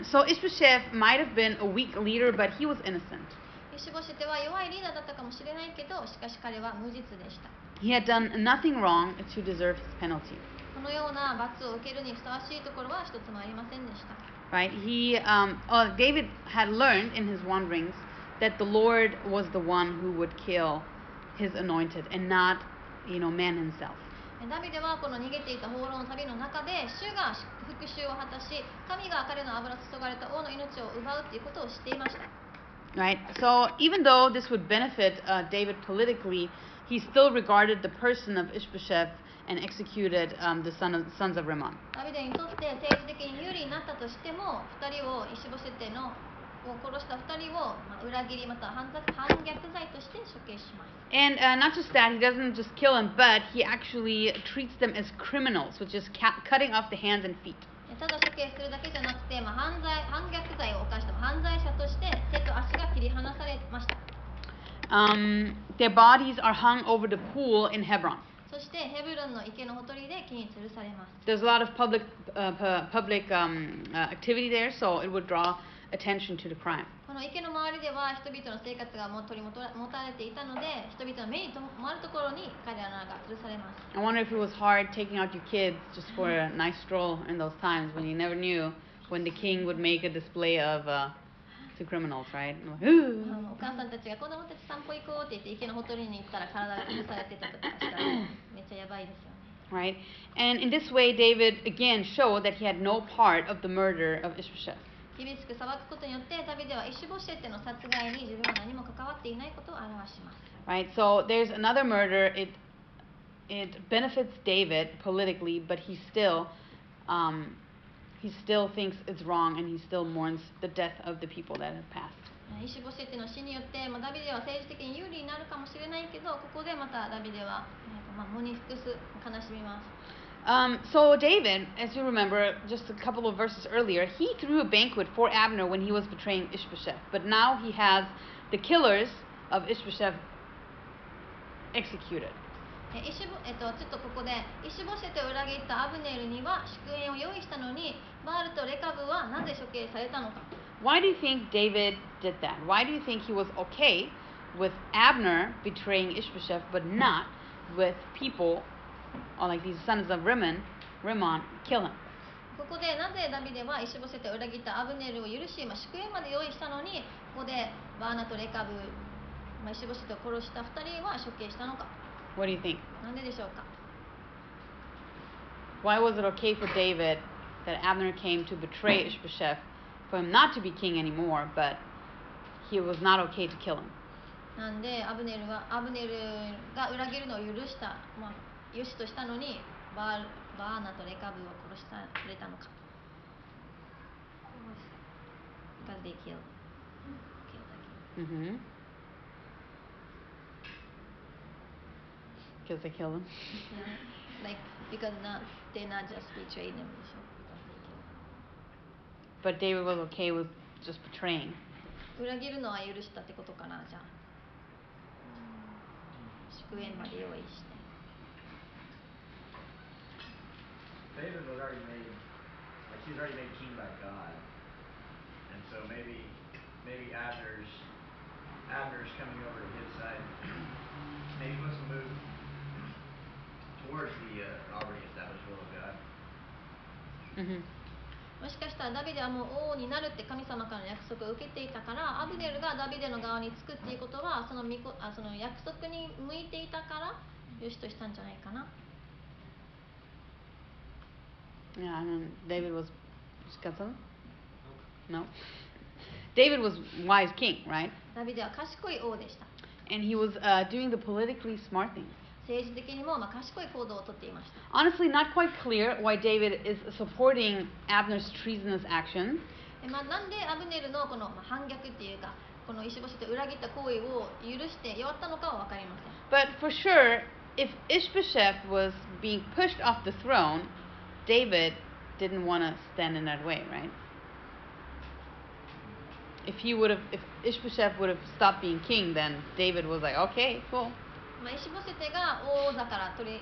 す so Ishbosheth might have been a weak leader, but he was innocent. イシボシェテは弱いリーダーだったかもしれないけどしかし彼は無実でした He had done nothing wrong to deserve his penalty. このような罰を受けるにふさわしいところは一つもありませんでした Right? He, um, uh, David had learned in his wanderings that the Lord was the one who would kill his anointed and not, you know, man himself. ダビデはこの逃げていた放浪の旅の中で主が復讐を果たし神が彼の油注がれた王の命を奪うということを知っていました Right? So even though this would benefit uh, David politically, he still regarded the person of Ishbosheth and executed um, the son of, sons of Rimmon. ダビデにとって政治的に有利になったとしても2人をイシボシェテのを殺した2人を、まあ、裏切りまたは反逆反逆罪として処刑します And uh, not just that, he doesn't just kill them, but he actually treats them as criminals, which is ca- cutting off the hands and feet. ただ処刑するだけじゃなくて、まあ、犯罪反逆罪を犯した犯罪者として手と足が切り離されました Um, their bodies are hung over the pool in Hebron. そしてヘブロンの池のほとりで木に吊るされます There's a lot of public, uh, pu- public um, uh, activity there, so it would draw attention to the crime. この池の周りでは人々の生活がもう取り持た持たれていたので人々の目に留まるところに彼らが吊るされます I wonder if it was hard taking out your kids just for a nice stroll in those times when you never knew when the king would make a display of uh, to criminals, right? And like, "Ooh." あのお母さんたちが子供たち散歩行こうって言って池のほとりに行ったら体が吊るされてたとかしたらめっちゃやばいですよね Right? And in this way, David again showed that he had no part of the murder of Ishbosheth. 厳しく裁くことによってダビデはイシュボシェテの殺害に自分は何も関わっていないことを表します Right? So there's another murder. It it benefits David politically, but he still um, he still thinks it's wrong, and he still mourns the death of the people that have passed. イシュボシェテの死によって、まあ、ダビデは政治的に有利になるかもしれないけどここでまたダビデは、えーとまあ、喪に服す悲しみます Um, so David, as you remember, just a couple of verses earlier, he threw a banquet for Abner when he was betraying Ishbosheth. But now he has the killers of Ishbosheth executed. えイシュボえっと、ちょっとここでイシュボシェテを裏切ったアブネルには祝宴を用意したのに バールとレカブはなぜ処刑されたのか Why do you think David did that? Why do you think he was okay with Abner betraying Ishbosheth, but not with people, or like these sons of Rimmon, Rimmon, kill him? ここでなぜダビデはイシュボシェテを裏切ったアブネルを許し、まあ、祝宴まで用意したのにここでバーナとレカブ、まあ、イシュボシェテを殺した2人は処刑したのか What do you think? なんででしょうか Why was it okay for David that Abner came to betray Ishbosheth, for him not to be king anymore, but he was not okay to kill him? なんでアブネルはアブネルが裏切るのを許した、まあ、よしとしたのにバーバーナとレカブを殺したくれたのか Because they killed, killed again. Mm-hmm. Because they killed him. (laughs) like because not they not just betrayed them で But David was okay with just betraying. 裏切るのは許したってことかなじゃあ祝宴まで用意して David was already made, like he was already made king by God. And so maybe, maybe Abner's, Abner's coming over to his side. maybe wants to move towards the uh, already established will of God. Mm-hmm. もしかしたらダビデはもう王になるって神様からの約束を受けていたからアブネルがダビデの側につくっていうことはそのみこあその約束に向いていたからよしとしたんじゃないかな Yeah, I mean, David was. Just got something? No. David was wise king, right? And he was uh, doing the politically smart thing. 政治的にもまあ賢い行動をとっていました Honestly, not quite clear why David is supporting Abner's treasonous actions. でまあ、なんでアブネルのこのまあ反逆っていうかこの石星と裏切った行為を許して弱ったのかは分かりません But for sure, if Ishbosheth was being pushed off the throne, David didn't want to stand in that way, right? If he would have, if Ishbosheth would have stopped being king, then David was like, okay, cool. まあ、石星テが王座から取り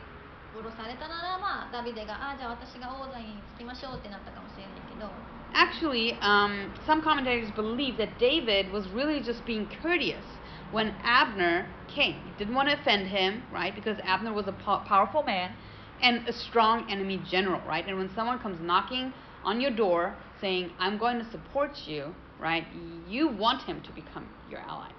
下ろされたなら、まあ、ダビデがああじゃあ私が王座につきましょうってなったかもしれないけど Actually, um, some commentators believe that David was really just being courteous when Abner came. He didn't want to offend him, right? Because Abner was a po- powerful man and a strong enemy general, right? And when someone comes knocking on your door saying, I'm going to support you, right? You want him to become your ally.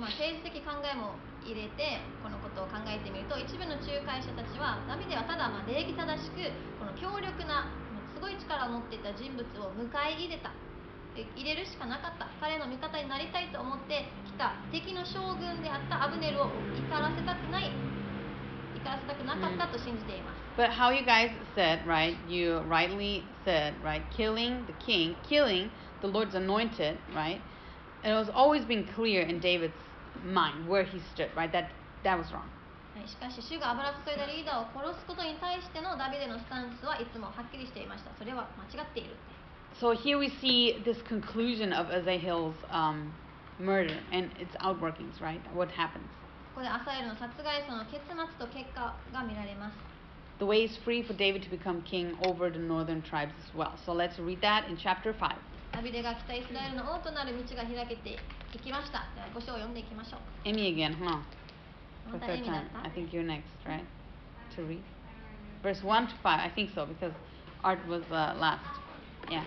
まあ、政治的考えも入れてこのことを考えてみると一部の仲介者たちはダビデはただまあ礼儀正しくこの強力なすごい力を持っていた人物を迎え入れた入れるしかなかった彼の味方になりたいと思ってきた敵の将軍であったアブネルを怒らせたくない怒らせたくなかったと信じています、But how you guys said, right? You rightly said, right? Killing the king, killing the Lord's anointed, right? And it was always being clear in David's mind where he stood, right? That that was wrong. はいしかし主が油注いだリーダーを殺すことに対してのダビデのスタンスはいつもはっきりしていましたそれは間違っている So here we see this conclusion of Azahil's um, murder and its outworkings, right? What happens? ここでアサエルの殺害その結末と結果が見られます The way is free for David to become king over the northern tribes as well. So let's read that in chapter 5. ダビデが北イスラエルの王となる道が開けていきましたでは5章を読んでいきましょう Emmy again, huh? ま For た third 意味だっ time. た I think you're next, right? To read. Verse 1 to 5. I think so because Art was uh, last. Yeah.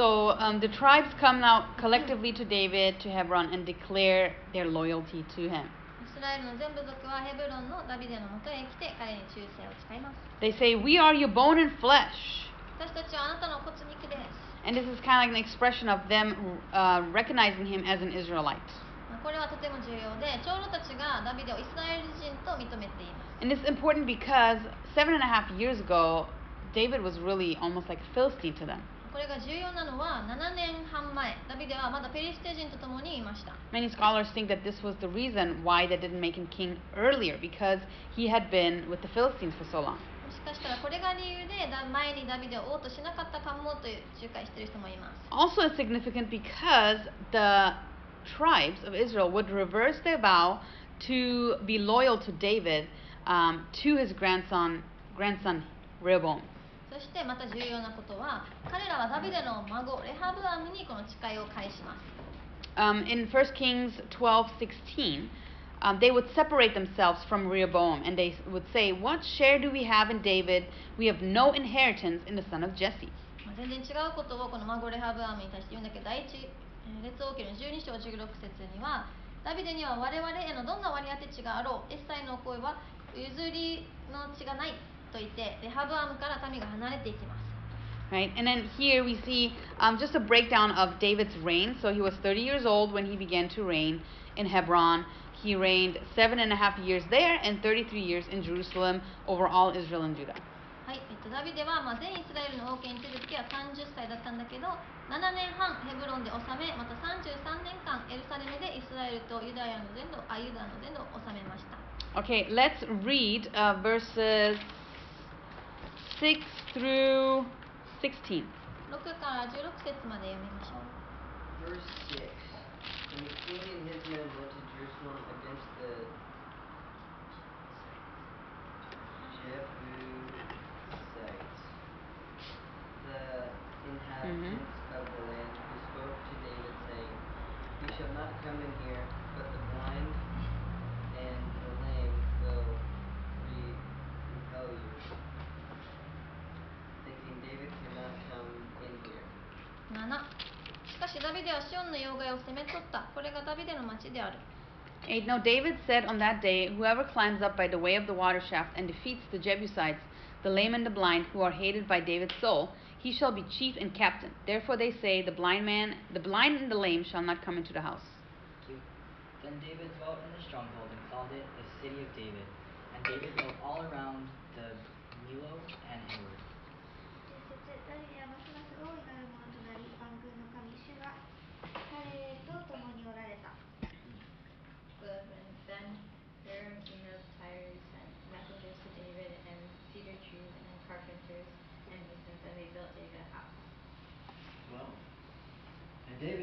So um, the tribes come now collectively to David, to Hebron, and declare their loyalty to him. イスラエルの全部族はヘブロンのダビデのもとへ来て彼に忠誠を誓います They say, We are your bone and flesh. 私たちはあなたの骨肉です And this is kind of like an expression of them uh, recognizing him as an Israelite. まあこれはとても重要で長老たちがダビデをイスラエル人と認めています And it's important because seven and a half years ago, David was really almost like a Philistine to them. これが重要なのは7年半前ダビデはまだペリシテ人と共にいました Many scholars think that this was the reason why they didn't make him king earlier because he had been with the Philistines for so long. もしかしたらこれが理由でだ前にダビデを王としなかったかもという仲介している人もいます Also, it's significant because the tribes of Israel would reverse their vow to be loyal to David um, to his grandson, grandson Rehoboam. そしてまた重要なことは彼らはダビデの孫レハブアムにこの誓いを返します Um, in 1 Kings 12 16, um, they would separate themselves from Rehoboam and they would say, What share do we have in David? We have no inheritance in the son of Jesse. まあ全然違うことをこの孫レハブアムに対して言うんだけど第一えー列王記の12章16節にはダビデには我々へのどんな割り当て地があろうエッサイの声は譲りの地がない と言ってレハブアムから民が離れていきます Right? And then here we see um, just a breakdown of David's reign. So he was 30 years old when he began to reign in Hebron. He reigned seven and a half years there and 33 years in Jerusalem over all Israel and Judah. はい、えっと、ダビデは、まあ、全イスラエルの王権手続きは30歳だったんだけど7年半ヘブロンで治めまた33年間エルサレムでイスラエルとユダヤの全土あユダの全土を治めました Okay, let's read uh, verses 6 through 16. 6から16節まで読みましょう Verse 6 When the king and his men went to Jerusalem against the Jebusites, the inhabitants of the land who spoke to David, saying, You shall not come in ダビデはシオンの妖怪を攻め取ったこれがダビデの町である 8. Now David said on that day, Whoever climbs up by the way of the water shaft and defeats the Jebusites, the lame and the blind, who are hated by David's soul, he shall be chief and captain. Therefore they say, The blind man, the blind and the lame shall not come into the house. 2. Then David dwelt in the stronghold and called it the city of David. And David dwelt all around the Millo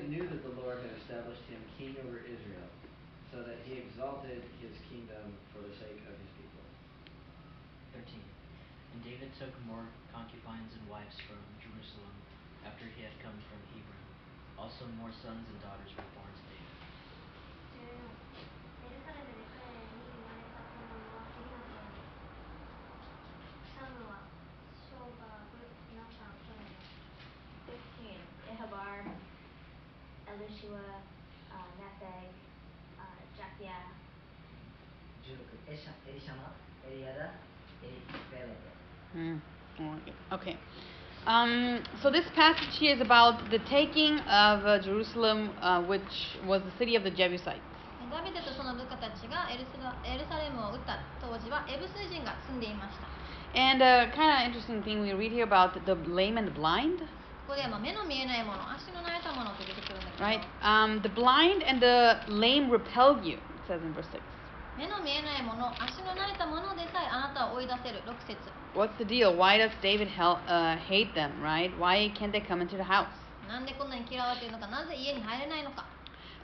knew that the Lord had established him king over Israel, so that he exalted his kingdom for the sake of his people. 13. And David took more concubines and wives from Jerusalem after he had come from Hebron. Also more sons and daughters were born to Elishua, uh, Nepheg, uh, Japhia, 16. エシャエリシャマ、エリアダ、エリベレテ。 Hmm. Okay. Um, so this passage here is about the taking of uh, Jerusalem, uh, which was the city of the Jebusites. ダビデとその部下たちがエルスラエルサレムを撃った当時はエブス人が住んでいました And a kind of interesting thing we read here about the lame and the blind, ここではまあ目の見えないもの足の慣れたものと出てくるんだけど、right? Um, the blind and the lame repel you, it says in verse 6. 目の見えないもの足の慣れたものでさえあなたを追い出せる6節 What's the deal? Why does David hel- uh, hate them, right? Why can't they come into the house? なんでこんなに嫌われているのかなぜ家に入れないのか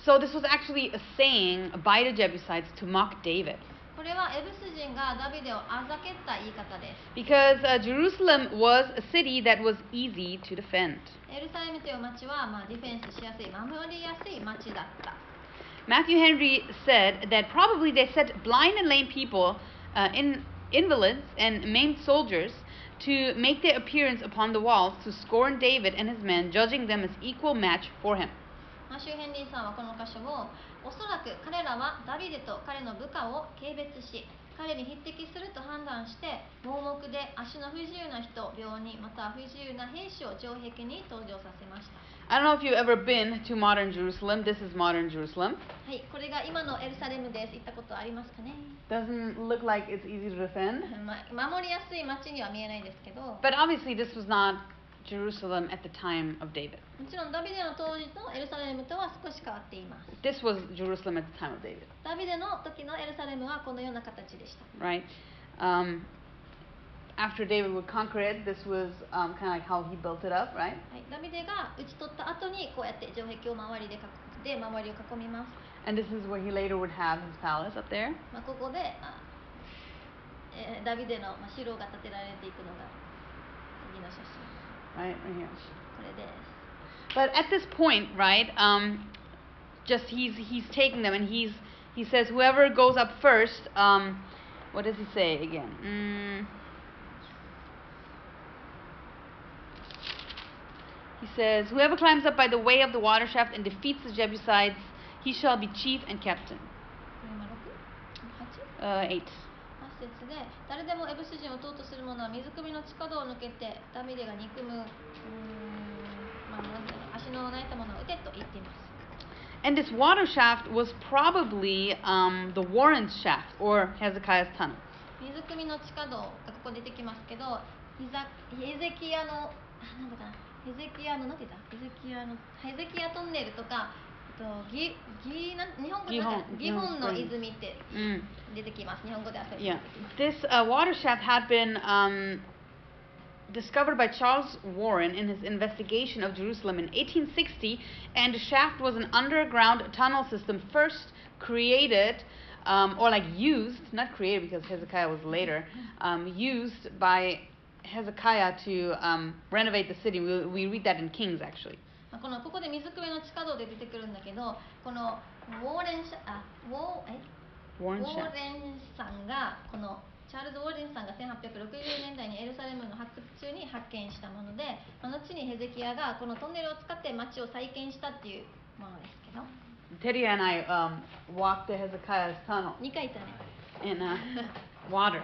So this was actually a saying by the Jebusites to mock David. これはエブス人がダビデをあざけった言い方です Because uh, Jerusalem was a city that was easy to defend. エルサレムという町は、まあ、ディフェンスしやすい守りやすい町だった Matthew Henry said that probably they set blind and lame people, uh, in, invalids, and maimed soldiers to make their appearance upon the walls to scorn David and his men, judging them as equal match for him. マシュー・ヘンリーさんはこの箇所を おそらく彼らはダビデと彼の部下を軽蔑し彼に匹敵すると判断して盲目で足の不自由な人病人または不自由な兵士を城壁に登場させました I don't know if you've ever been to modern Jerusalem. This is modern Jerusalem. はいこれが今のエルサレムです行ったことありますかね Doesn't look like it's easy to defend. ま守りやすい町には見えないんですけども But obviously, this was not Jerusalem at the time of David. ちろんダビデの当時のエルサレムとは少し変わっています This was Jerusalem at the time of David, ダビデの時のエルサレムはこのような形でした right? Um, after David would conquer it, this was um, kind of like how he built it up, right? はい、ダビデが打ち取った後にこうやって城壁を周りで囲で周りを囲みます、And this is where he later would have his palace up there. まあ、ここであ、えーダビデの、まあ、城が建てられていくのが次の写真 right? Right here. It is. But at this point, right? Um, just he's he's taking them, and he's he says whoever goes up first. Um, what does he say again? Mm, He says, Whoever climbs up by the way of the water shaft and defeats the Jebusites, he shall be chief and captain. Uh, eight. 8節で誰でもエブス人を討とする者は水汲みの地下道を抜けてダビデが憎むうーん、まあ、なんう足の泣いたものを撃てと言っています。And this water shaft was probably um, the Warren's shaft or Hezekiah's tunnel. 水汲みの地下道がここ出てきますけどヒザヘゼキヤのあなんだかな。ヘゼキヤのなんて言った？ヘゼキヤのヘゼキヤトンネルとかとギギなん日本語でなんかギギホンホンの泉って Mm. 出てきます日本語ではそれ Yeah. 出てきます This uh, water shaft had been um, discovered by Charles Warren in his investigation of Jerusalem in 1860, and the shaft was an underground tunnel system first created. Um, or like used, not created because Hezekiah was later, um, used by Hezekiah to um, renovate the city. We, we read that in Kings actually. まあこのここで水くべの地下道で出てくるんだけどこのウォーレンシャあウォーえ？ウォー.レンさんがこのチャールズ・ウォーレンさんが1860年代にエルサレムの発掘中に発見したもので、まあ後にヘゼキヤがこのトンネルを使って町を再建したっていうものですけど Teddy and I um, walked to Hezekiah's tunnel 2回行ったね in uh, (laughs) water.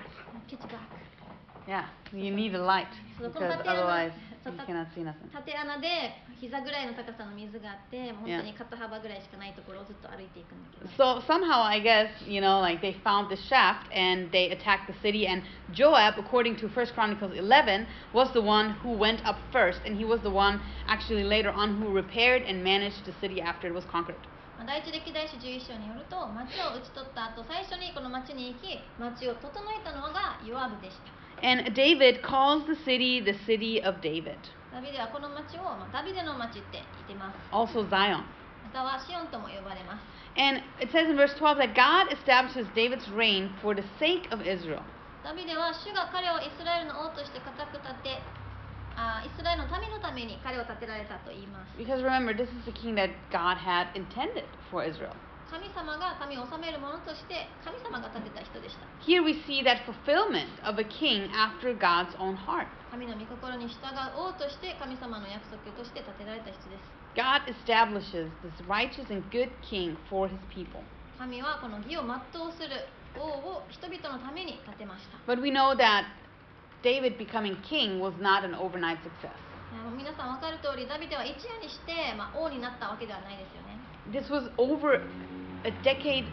Yeah, you need a light because otherwise そう you た cannot see nothing. 縦穴で膝ぐらいの高さの水があって本当に肩幅ぐらいしかないところをずっと歩いていくんだけど So somehow, I guess, you know, like they found the shaft and they attacked the city. And Joab, according to First Chronicles 11, was the one who went up first, and he was the one actually later on who repaired and managed the city after it was conquered. まあ第一歴代史11章によると町を打ち取った後最初にこの町に行き町を整えたのがヨアブでした And David calls the city the city of David, ダビデはこの町を、まあ、ダビデの町って言ってます also Zion. またはシオンとも呼ばれます And it says in verse 12 that God establishes David's reign for the sake of Israel. ダビデは主が彼をイスラエルの王として固く立てあイスラエルの民のために彼を立てられたと言います Because remember, this is the king that God had intended for Israel. 神様が民を治める者として神様が立てた人でした Here we see that fulfillment of a king after God's own heart. 神の御心に従う王として神様の約束として立てられた人です God establishes this righteous and good king for his people. 神はこの義を全うする王を人々のために立てました But we know that David becoming king was not an overnight success. 皆さん分かる通りダビデは一夜にして、まあ、王になったわけではないですよね This was over a decade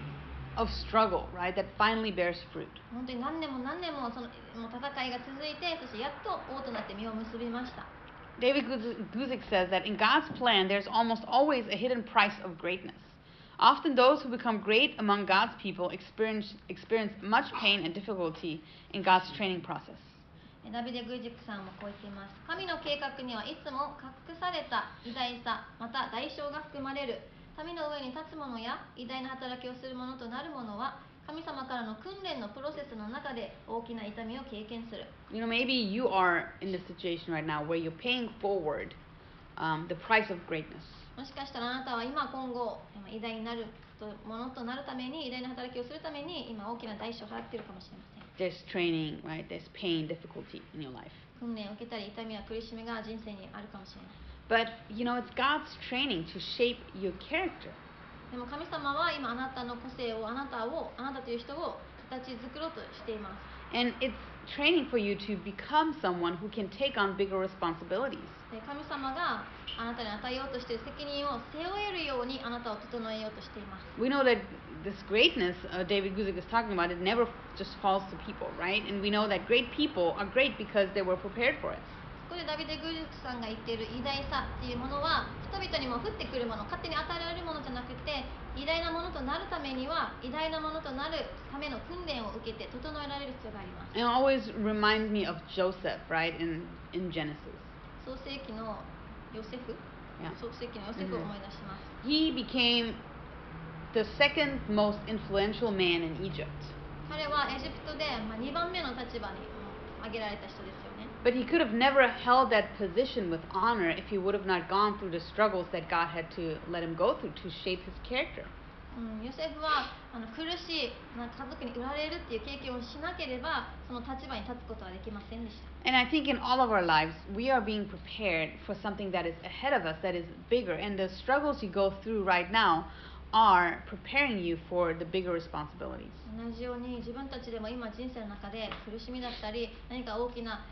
of struggle, right, that finally bears fruit. 本当に何年も何年もそのもう戦いが続いてそしてやっと王となって実を結びました David Guz- Guzik says that in God's plan, there's almost always a hidden price of greatness. Often, those who become great among God's people experience, experience much pain and difficulty in God's training process. えダビデ・グイジックさんもこう言っています神の計画にはいつも隠された偉大さまた代償が含まれる 民の上に立つ者や偉大な働きをする者となる者は神様からの訓練のプロセスの中で大きな痛みを経験する You know, maybe you are in this situation right now where you're paying forward um, the price of greatness. もしかしたらあなたは今今後まあ偉大になるとものとなるために偉大な働きをするために今大きな代償を払っているかもしれません There's training, right? There's pain, difficulty in your life. 訓練を受けたり痛みや苦しみが人生にあるかもしれない But, you know, it's God's training to shape your character. でも神様は今あなたの個性をあなたをあなたという人を形作ろうとしています And it's training for you to become someone who can take on bigger responsibilities. で神様があなたに与えようとしている責任を背負えるようにあなたを整えようとしています We know that this greatness uh, David Guzik is talking about, it never just falls to people, right? And we know that great people are great because they were prepared for it. ここでダビデ・グルクさんが言っている偉大さっていうものは人々にも降ってくるもの勝手に与えられるものじゃなくて偉大なものとなるためには偉大なものとなるための訓練を受けて整えられる必要があります And always reminds me of Joseph, right, in, in Genesis. 創世記のヨセフ？Yeah. 創世記のヨセフを思い出します、He became the second most influential man in Egypt. 彼はエジプトで、まあ、2番目の立場にうん挙げられた人です But he could have never held that position with honor if he would have not gone through the struggles that God had to let him go through to shape his character. うん、ヨセフはあの苦しいなんか家族に売られるっていう経験をしなければその立場に立つことはできませんでした And I think in all of our lives, we are being prepared for something that is ahead of us, that is bigger. And the struggles you go through right now are preparing you for the bigger responsibilities. 同じように自分たちでも今人生の中で苦しみだったり何か大きな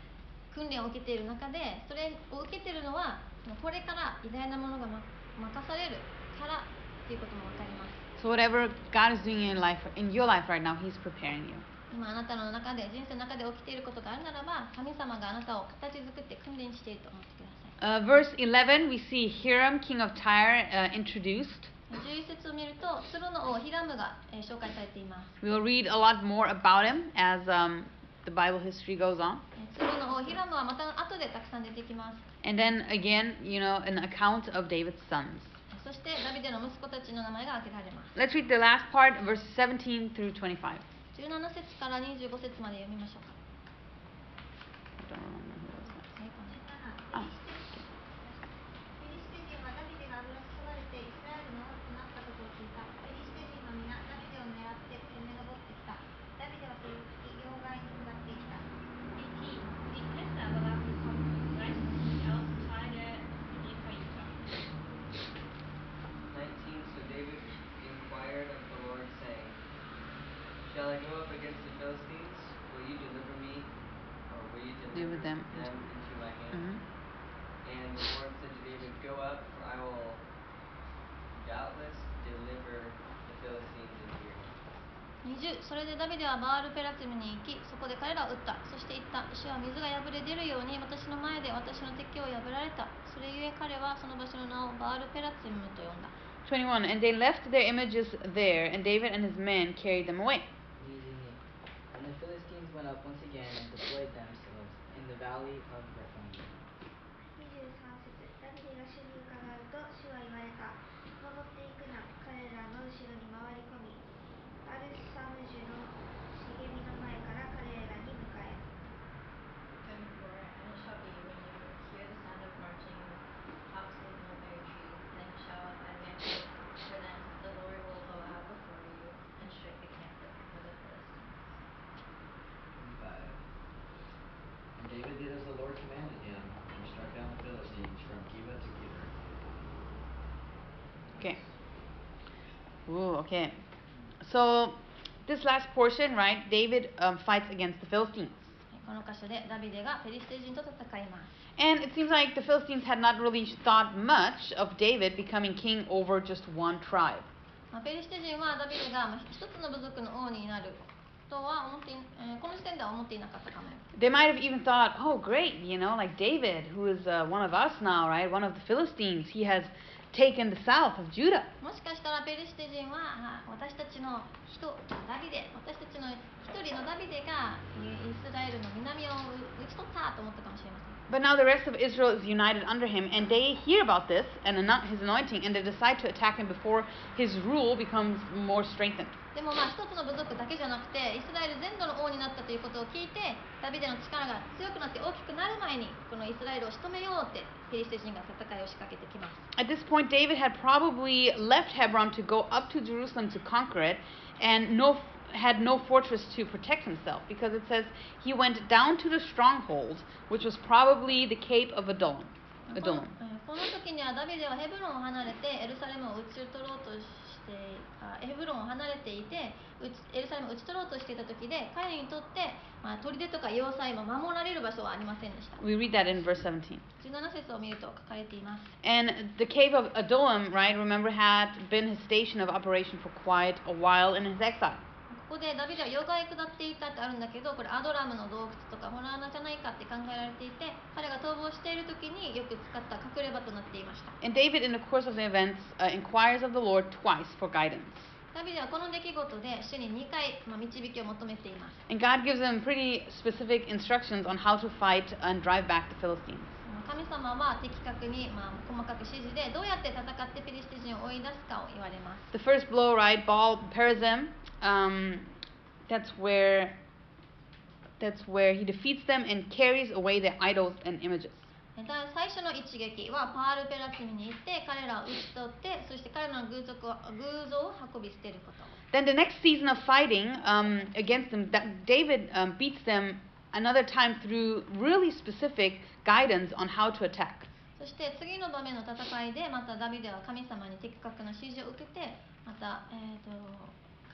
訓練を受けている中でそれを受けているのはこれから偉大なものが、ま、任されるからっていうことも分かります So whatever God is doing in life, in your life right now, He's preparing you. 今あなたの中で人生の中で起きていることがあるならば神様があなたを形作って訓練していると思ってください Uh, verse 11, we see Hiram, king of Tyre, uh, introduced. 11節を見るとツロの王ヒラムが、えー紹介されています We'll read a lot more about him as um, the Bible history goes on. えー鶴の王ヒラムはまた後でたくさん出てきます And then again, you know, an account of David's sons. そしてダビデの息子たちの名前が挙げられます Let's read the last part, verse 17 through 25. 17節から25節まで読みましょうか I don't remember who was that. 17フィ ダビデはバールペラツィムに行きそこで彼らを撃ったそして言った主は水が破れ出るように私の前で私の敵を破られたそれゆえ彼はその場所の名をバールペラツィムと呼んだ 21. And they left their images there, and David and his men carried them away. 22. And the Philistines went up once again and deployed themselves in the valley of okay. So, this last portion, right, David um, fights against the Philistines. この箇所でダビデがフェリシテ人と戦います And it seems like the Philistines had not really thought much of David becoming king over just one tribe. まあフェリシテ人はダビデがまあ一つの部族の王になるとは思ってい、えーこの時点では思っていなかったかも They might have even thought, oh, great, you know, like David, who is uh, one of us now, right? One of the Philistines. He has taken the south of Judah. もしかしたらペリシテ人はあ私たちの人ダビデ私たちの一人のダビデがイイスラエルの南を打ち取ったと思ったかもしれません But now the rest of Israel is united under him, and they hear about this and his anointing, and they decide to attack him before his rule becomes more strengthened. でもまあ一つの部族だけじゃなくてイスラエル全土の王になったということを聞いてダビデの力が強くなって大きくなる前にこのイスラエルを仕留めようって ペリシテ人が戦いを仕掛けてきます At this point, David had probably left Hebron to go up to Jerusalem to conquer it, and no, had no fortress to protect himself, because it says he went down to the stronghold, which was probably the Cape of Adullam. この Adullam. うんこの時にはダビデはヘブロンを離れてエルサレムを討ち取ろうとし てあヘブロンを離れていてエルサレムを討ち取ろうとしていた時で彼にとって、まあ、砦とか要塞も守られる場所はありませんでした We read that in verse 17. 17節を見ると書かれています And the cave of Adullam, right, remember, had been his station of operation for quite a while in his exile. ここでダビデは妖怪下っていたってあるんだけどこれアドラムの洞窟とかホラー穴じゃないかって考えられていて彼が逃亡している時によく使った隠れ場となっていました And David, in the course of the events, uh, inquires of the Lord twice for guidance. ダビデはこの出来事で主に2回、まあ、導きを求めています And God gives him pretty specific instructions on how to fight and drive back the Philistines. 神様は的確に、まあ、細かく指示でどうやって戦ってペリシテ人を追い出すかを言われます The first blow, right, Baal Perazim, um, that's where that's where he defeats them and carries away their idols and images. だ最初の一撃はパールペラツミに行って彼らを討ち取ってそして彼らの偶像を偶像を運び捨てること Then the next season of fighting um, against them, that David um, beats them another time through really specific guidance on how to attack. そして次の場面の戦いでまたダビデは神様に的確な指示を受けてまた、えー、と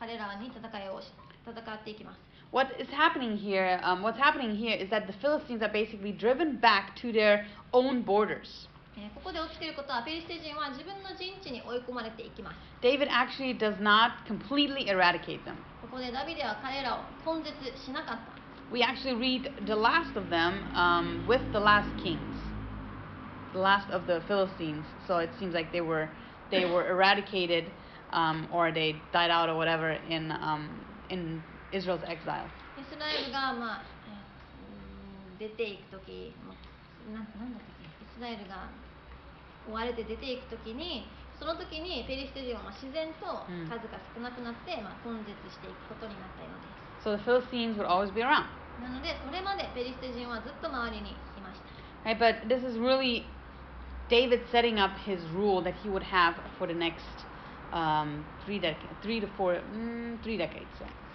彼らに戦いをし戦っていきます What is happening here? Um, what's happening here is that the Philistines are basically driven back to their own borders. えーここで起きていることはペリシテ人は自分の陣地に追い込まれていきます David actually does not completely eradicate them. ここでダビデは彼らを根絶しなかった We actually read the last of them um, with the last kings, the last of the Philistines. So it seems like they were they were eradicated um, or they died out or whatever in um, in Israel's exile. イスラエルが、まあ 出ていく時もうなんなんだったっけイスラエルが追われて出ていく時にその時にフェリステ人はまあ自然とうん数が少なくなって、まあ、根絶していくことになったようです So the Philistines would always be around. なのでそれまでペリシテ人はずっと周りにいました Right, but this is really David setting up his rule that he would have for the next um, three decades, three to four, mm, three decades.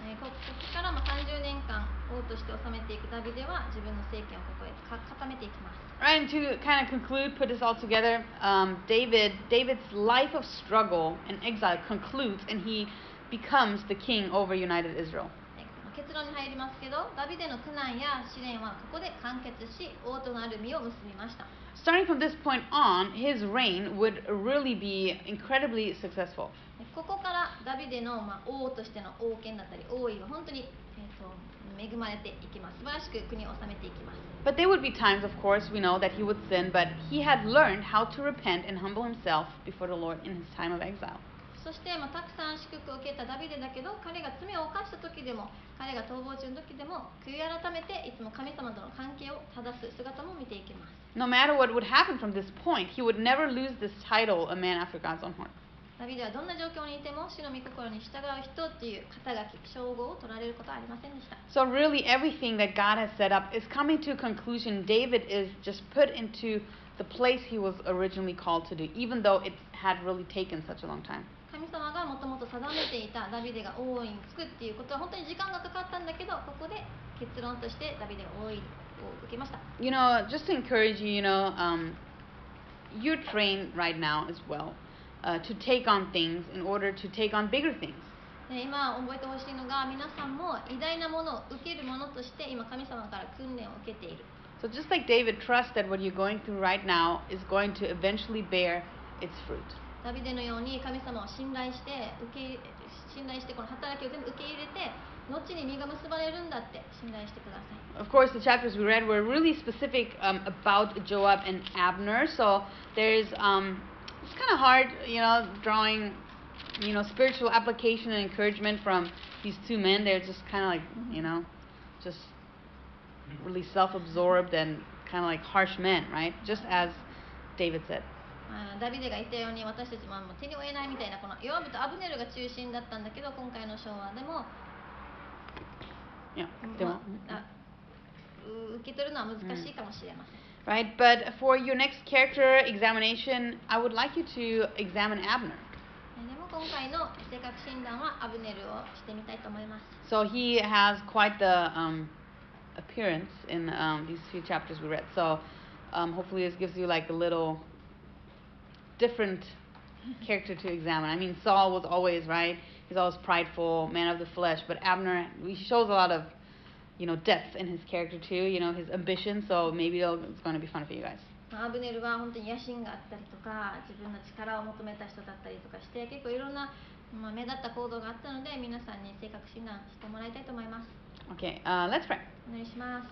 えーこここからまあ30年間王として治めていくダビデは自分の政権をここへか固めていきます and to kind of conclude, put this all together, um, David, David's life of struggle and exile concludes, and he becomes the king over united Israel. えー結論に入りますけどダビデの苦難や試練はここで完結し王となる実を結びました Starting from this point on, his reign would really be incredibly successful. ここからダビデの、まあ、王としての王権だったり王位は本当に、えー、と恵まれていきます素晴らしく国を治めていきます But there would be times, of course, we know that he would sin, but he had learned how to repent and humble himself before the Lord in his time of exile. そして、まあ、たくさん祝福を受けたダビデだけど彼が罪を犯した時でも彼が逃亡中の時でも悔い改めていつも神様との関係を正す姿も見ていきます No matter what would happen from this point, he would never lose this title, a man after God's own heart. ダビデはどんな状況にいても主の御心に従う人っていう肩書き称号を取られることはありませんでした So, really, everything that God has set up is coming to a conclusion. David is just put into the place he was originally called to do, even though it had really taken such a long time. 神様がもともと定めていたダビデが王位につくっていうことは本当に時間がかかったんだけどここで結論としてダビデが王位 を受けました You know, just to encourage you, you know, um, you're trained right now as well uh, to take on things in order to take on bigger things. で今覚えてほしいのが皆さんも偉大なものを受けるものとして今神様から訓練を受けている So, just like David, trust that what you're going through right now is going to eventually bear its fruit. ダビデのように神様を信頼して受け入れ信頼してこの働きを全部受け入れて 後に実が結ばれるんだって信頼してください Of course, the chapters we read were really specific um, about Joab and Abner. So there's um, it's kind of hard, you know, drawing, you know, spiritual application and encouragement from these two men. They're just kind of like, you know, just really self-absorbed and kind of like harsh men, right? Just as David said. まあダビデが言ったように私たちも手に負えないみたいなこのヨアブとアブネルが中心だったんだけど今回の昭和でも Yeah. まああう受け取るのは難しいかもしれません、 Right, but for your next character examination, I would like you to examine Abner. えでも今回の性格診断はアブネルをしてみたいと思います So he has quite the um, appearance in um, these few chapters we read. So um, hopefully this gives you like a little different (laughs) character to examine. I mean, Saul was always right. He's always prideful, man of the flesh. But Abner, he shows a lot of, you know, depth in his character too. You know, his ambition. So maybe it'll, it's going to be fun for you guys. まあアブネルは本当に野心があったりとか自分の力を求めた人だったりとかして結構いろんな、まあ、目立った行動があったので皆さんに性格診断してもらいたいと思います Okay, uh, let's pray. お願いします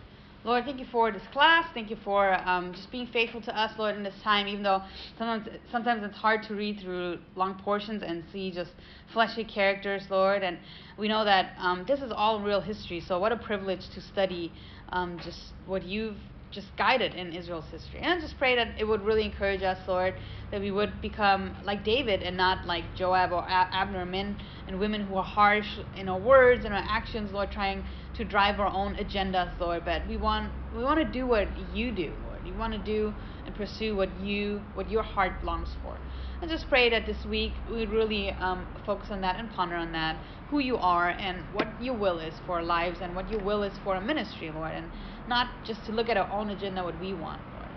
Lord, thank you for this class. Thank you for um, just being faithful to us, Lord, in this time, even though sometimes, sometimes it's hard to read through long portions and see just fleshy characters, Lord. And we know that um, this is all real history, so what a privilege to study um, just what you've just guided in Israel's history. And I just pray that it would really encourage us, Lord, that we would become like David and not like Joab or A- Abner, men and women who are harsh in our words and our actions, Lord, trying to drive our own agendas, Lord. But we want we want to do what you do, Lord. We want to do and pursue what you what your heart longs for. I just pray that this week we really um, focus on that and ponder on that, who you are and what your will is for our lives and what your will is for our ministry, Lord, and not just to look at our own agenda, what we want, Lord.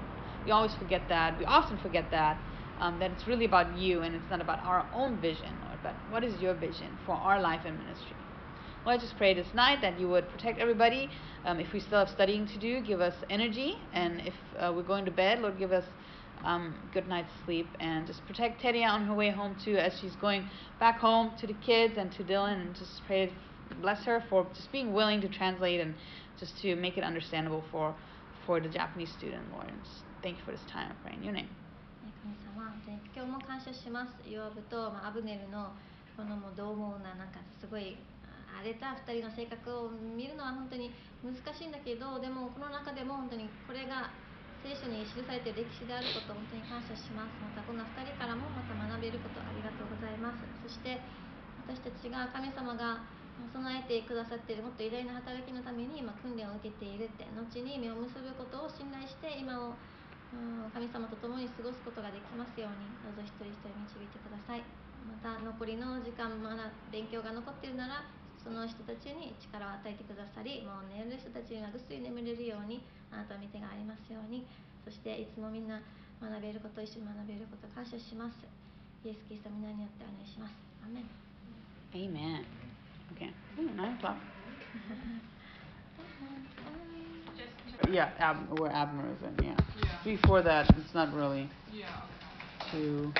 We always forget that. We often forget that. Um, that it's really about you and it's not about our own vision, Lord, but what is your vision for our life and ministry? Lord, I just pray this night that you would protect everybody. Um, if we still have studying to do, give us energy. And if uh, we're going to bed, Lord, give us um, good night's sleep. And just protect Tedia on her way home, too, as she's going back home to the kids and to Dylan. And just pray, bless her for just being willing to translate and just to make it understandable for, for the Japanese student, Lord. And just thank you for this time. I pray in your name? 神様今日も感謝しますヨアブと、まあ、アブネルのこのもう獰猛ななんかすごい荒れた2人の性格を見るのは本当に難しいんだけどでもこの中でも本当にこれが聖書に記されている歴史であることを本当に感謝しますまたこの2人からもまた学べることありがとうございますそして私たちが神様が備えてくださっているもっと偉大な働きのために今訓練を受けているって後に実を結ぶことを信頼して今を神様と共に過ごすことができますようにどうぞ一人一人導いてください。また残りの時間まだ勉強が残っているならその人たちに力を与えてくださりもう寝る人たちにはぐっすり眠れるようにあなたの御手がありますようにそしていつもみんな学べること一緒に学べること感謝します。イエス・キリスト皆によってお願いします。アメン。Amen. Okay. Ooh, nine o'clock. (laughs) Yeah, Ab- where Abner is in, yeah. Yeah. Before that, it's not really Yeah, okay. too.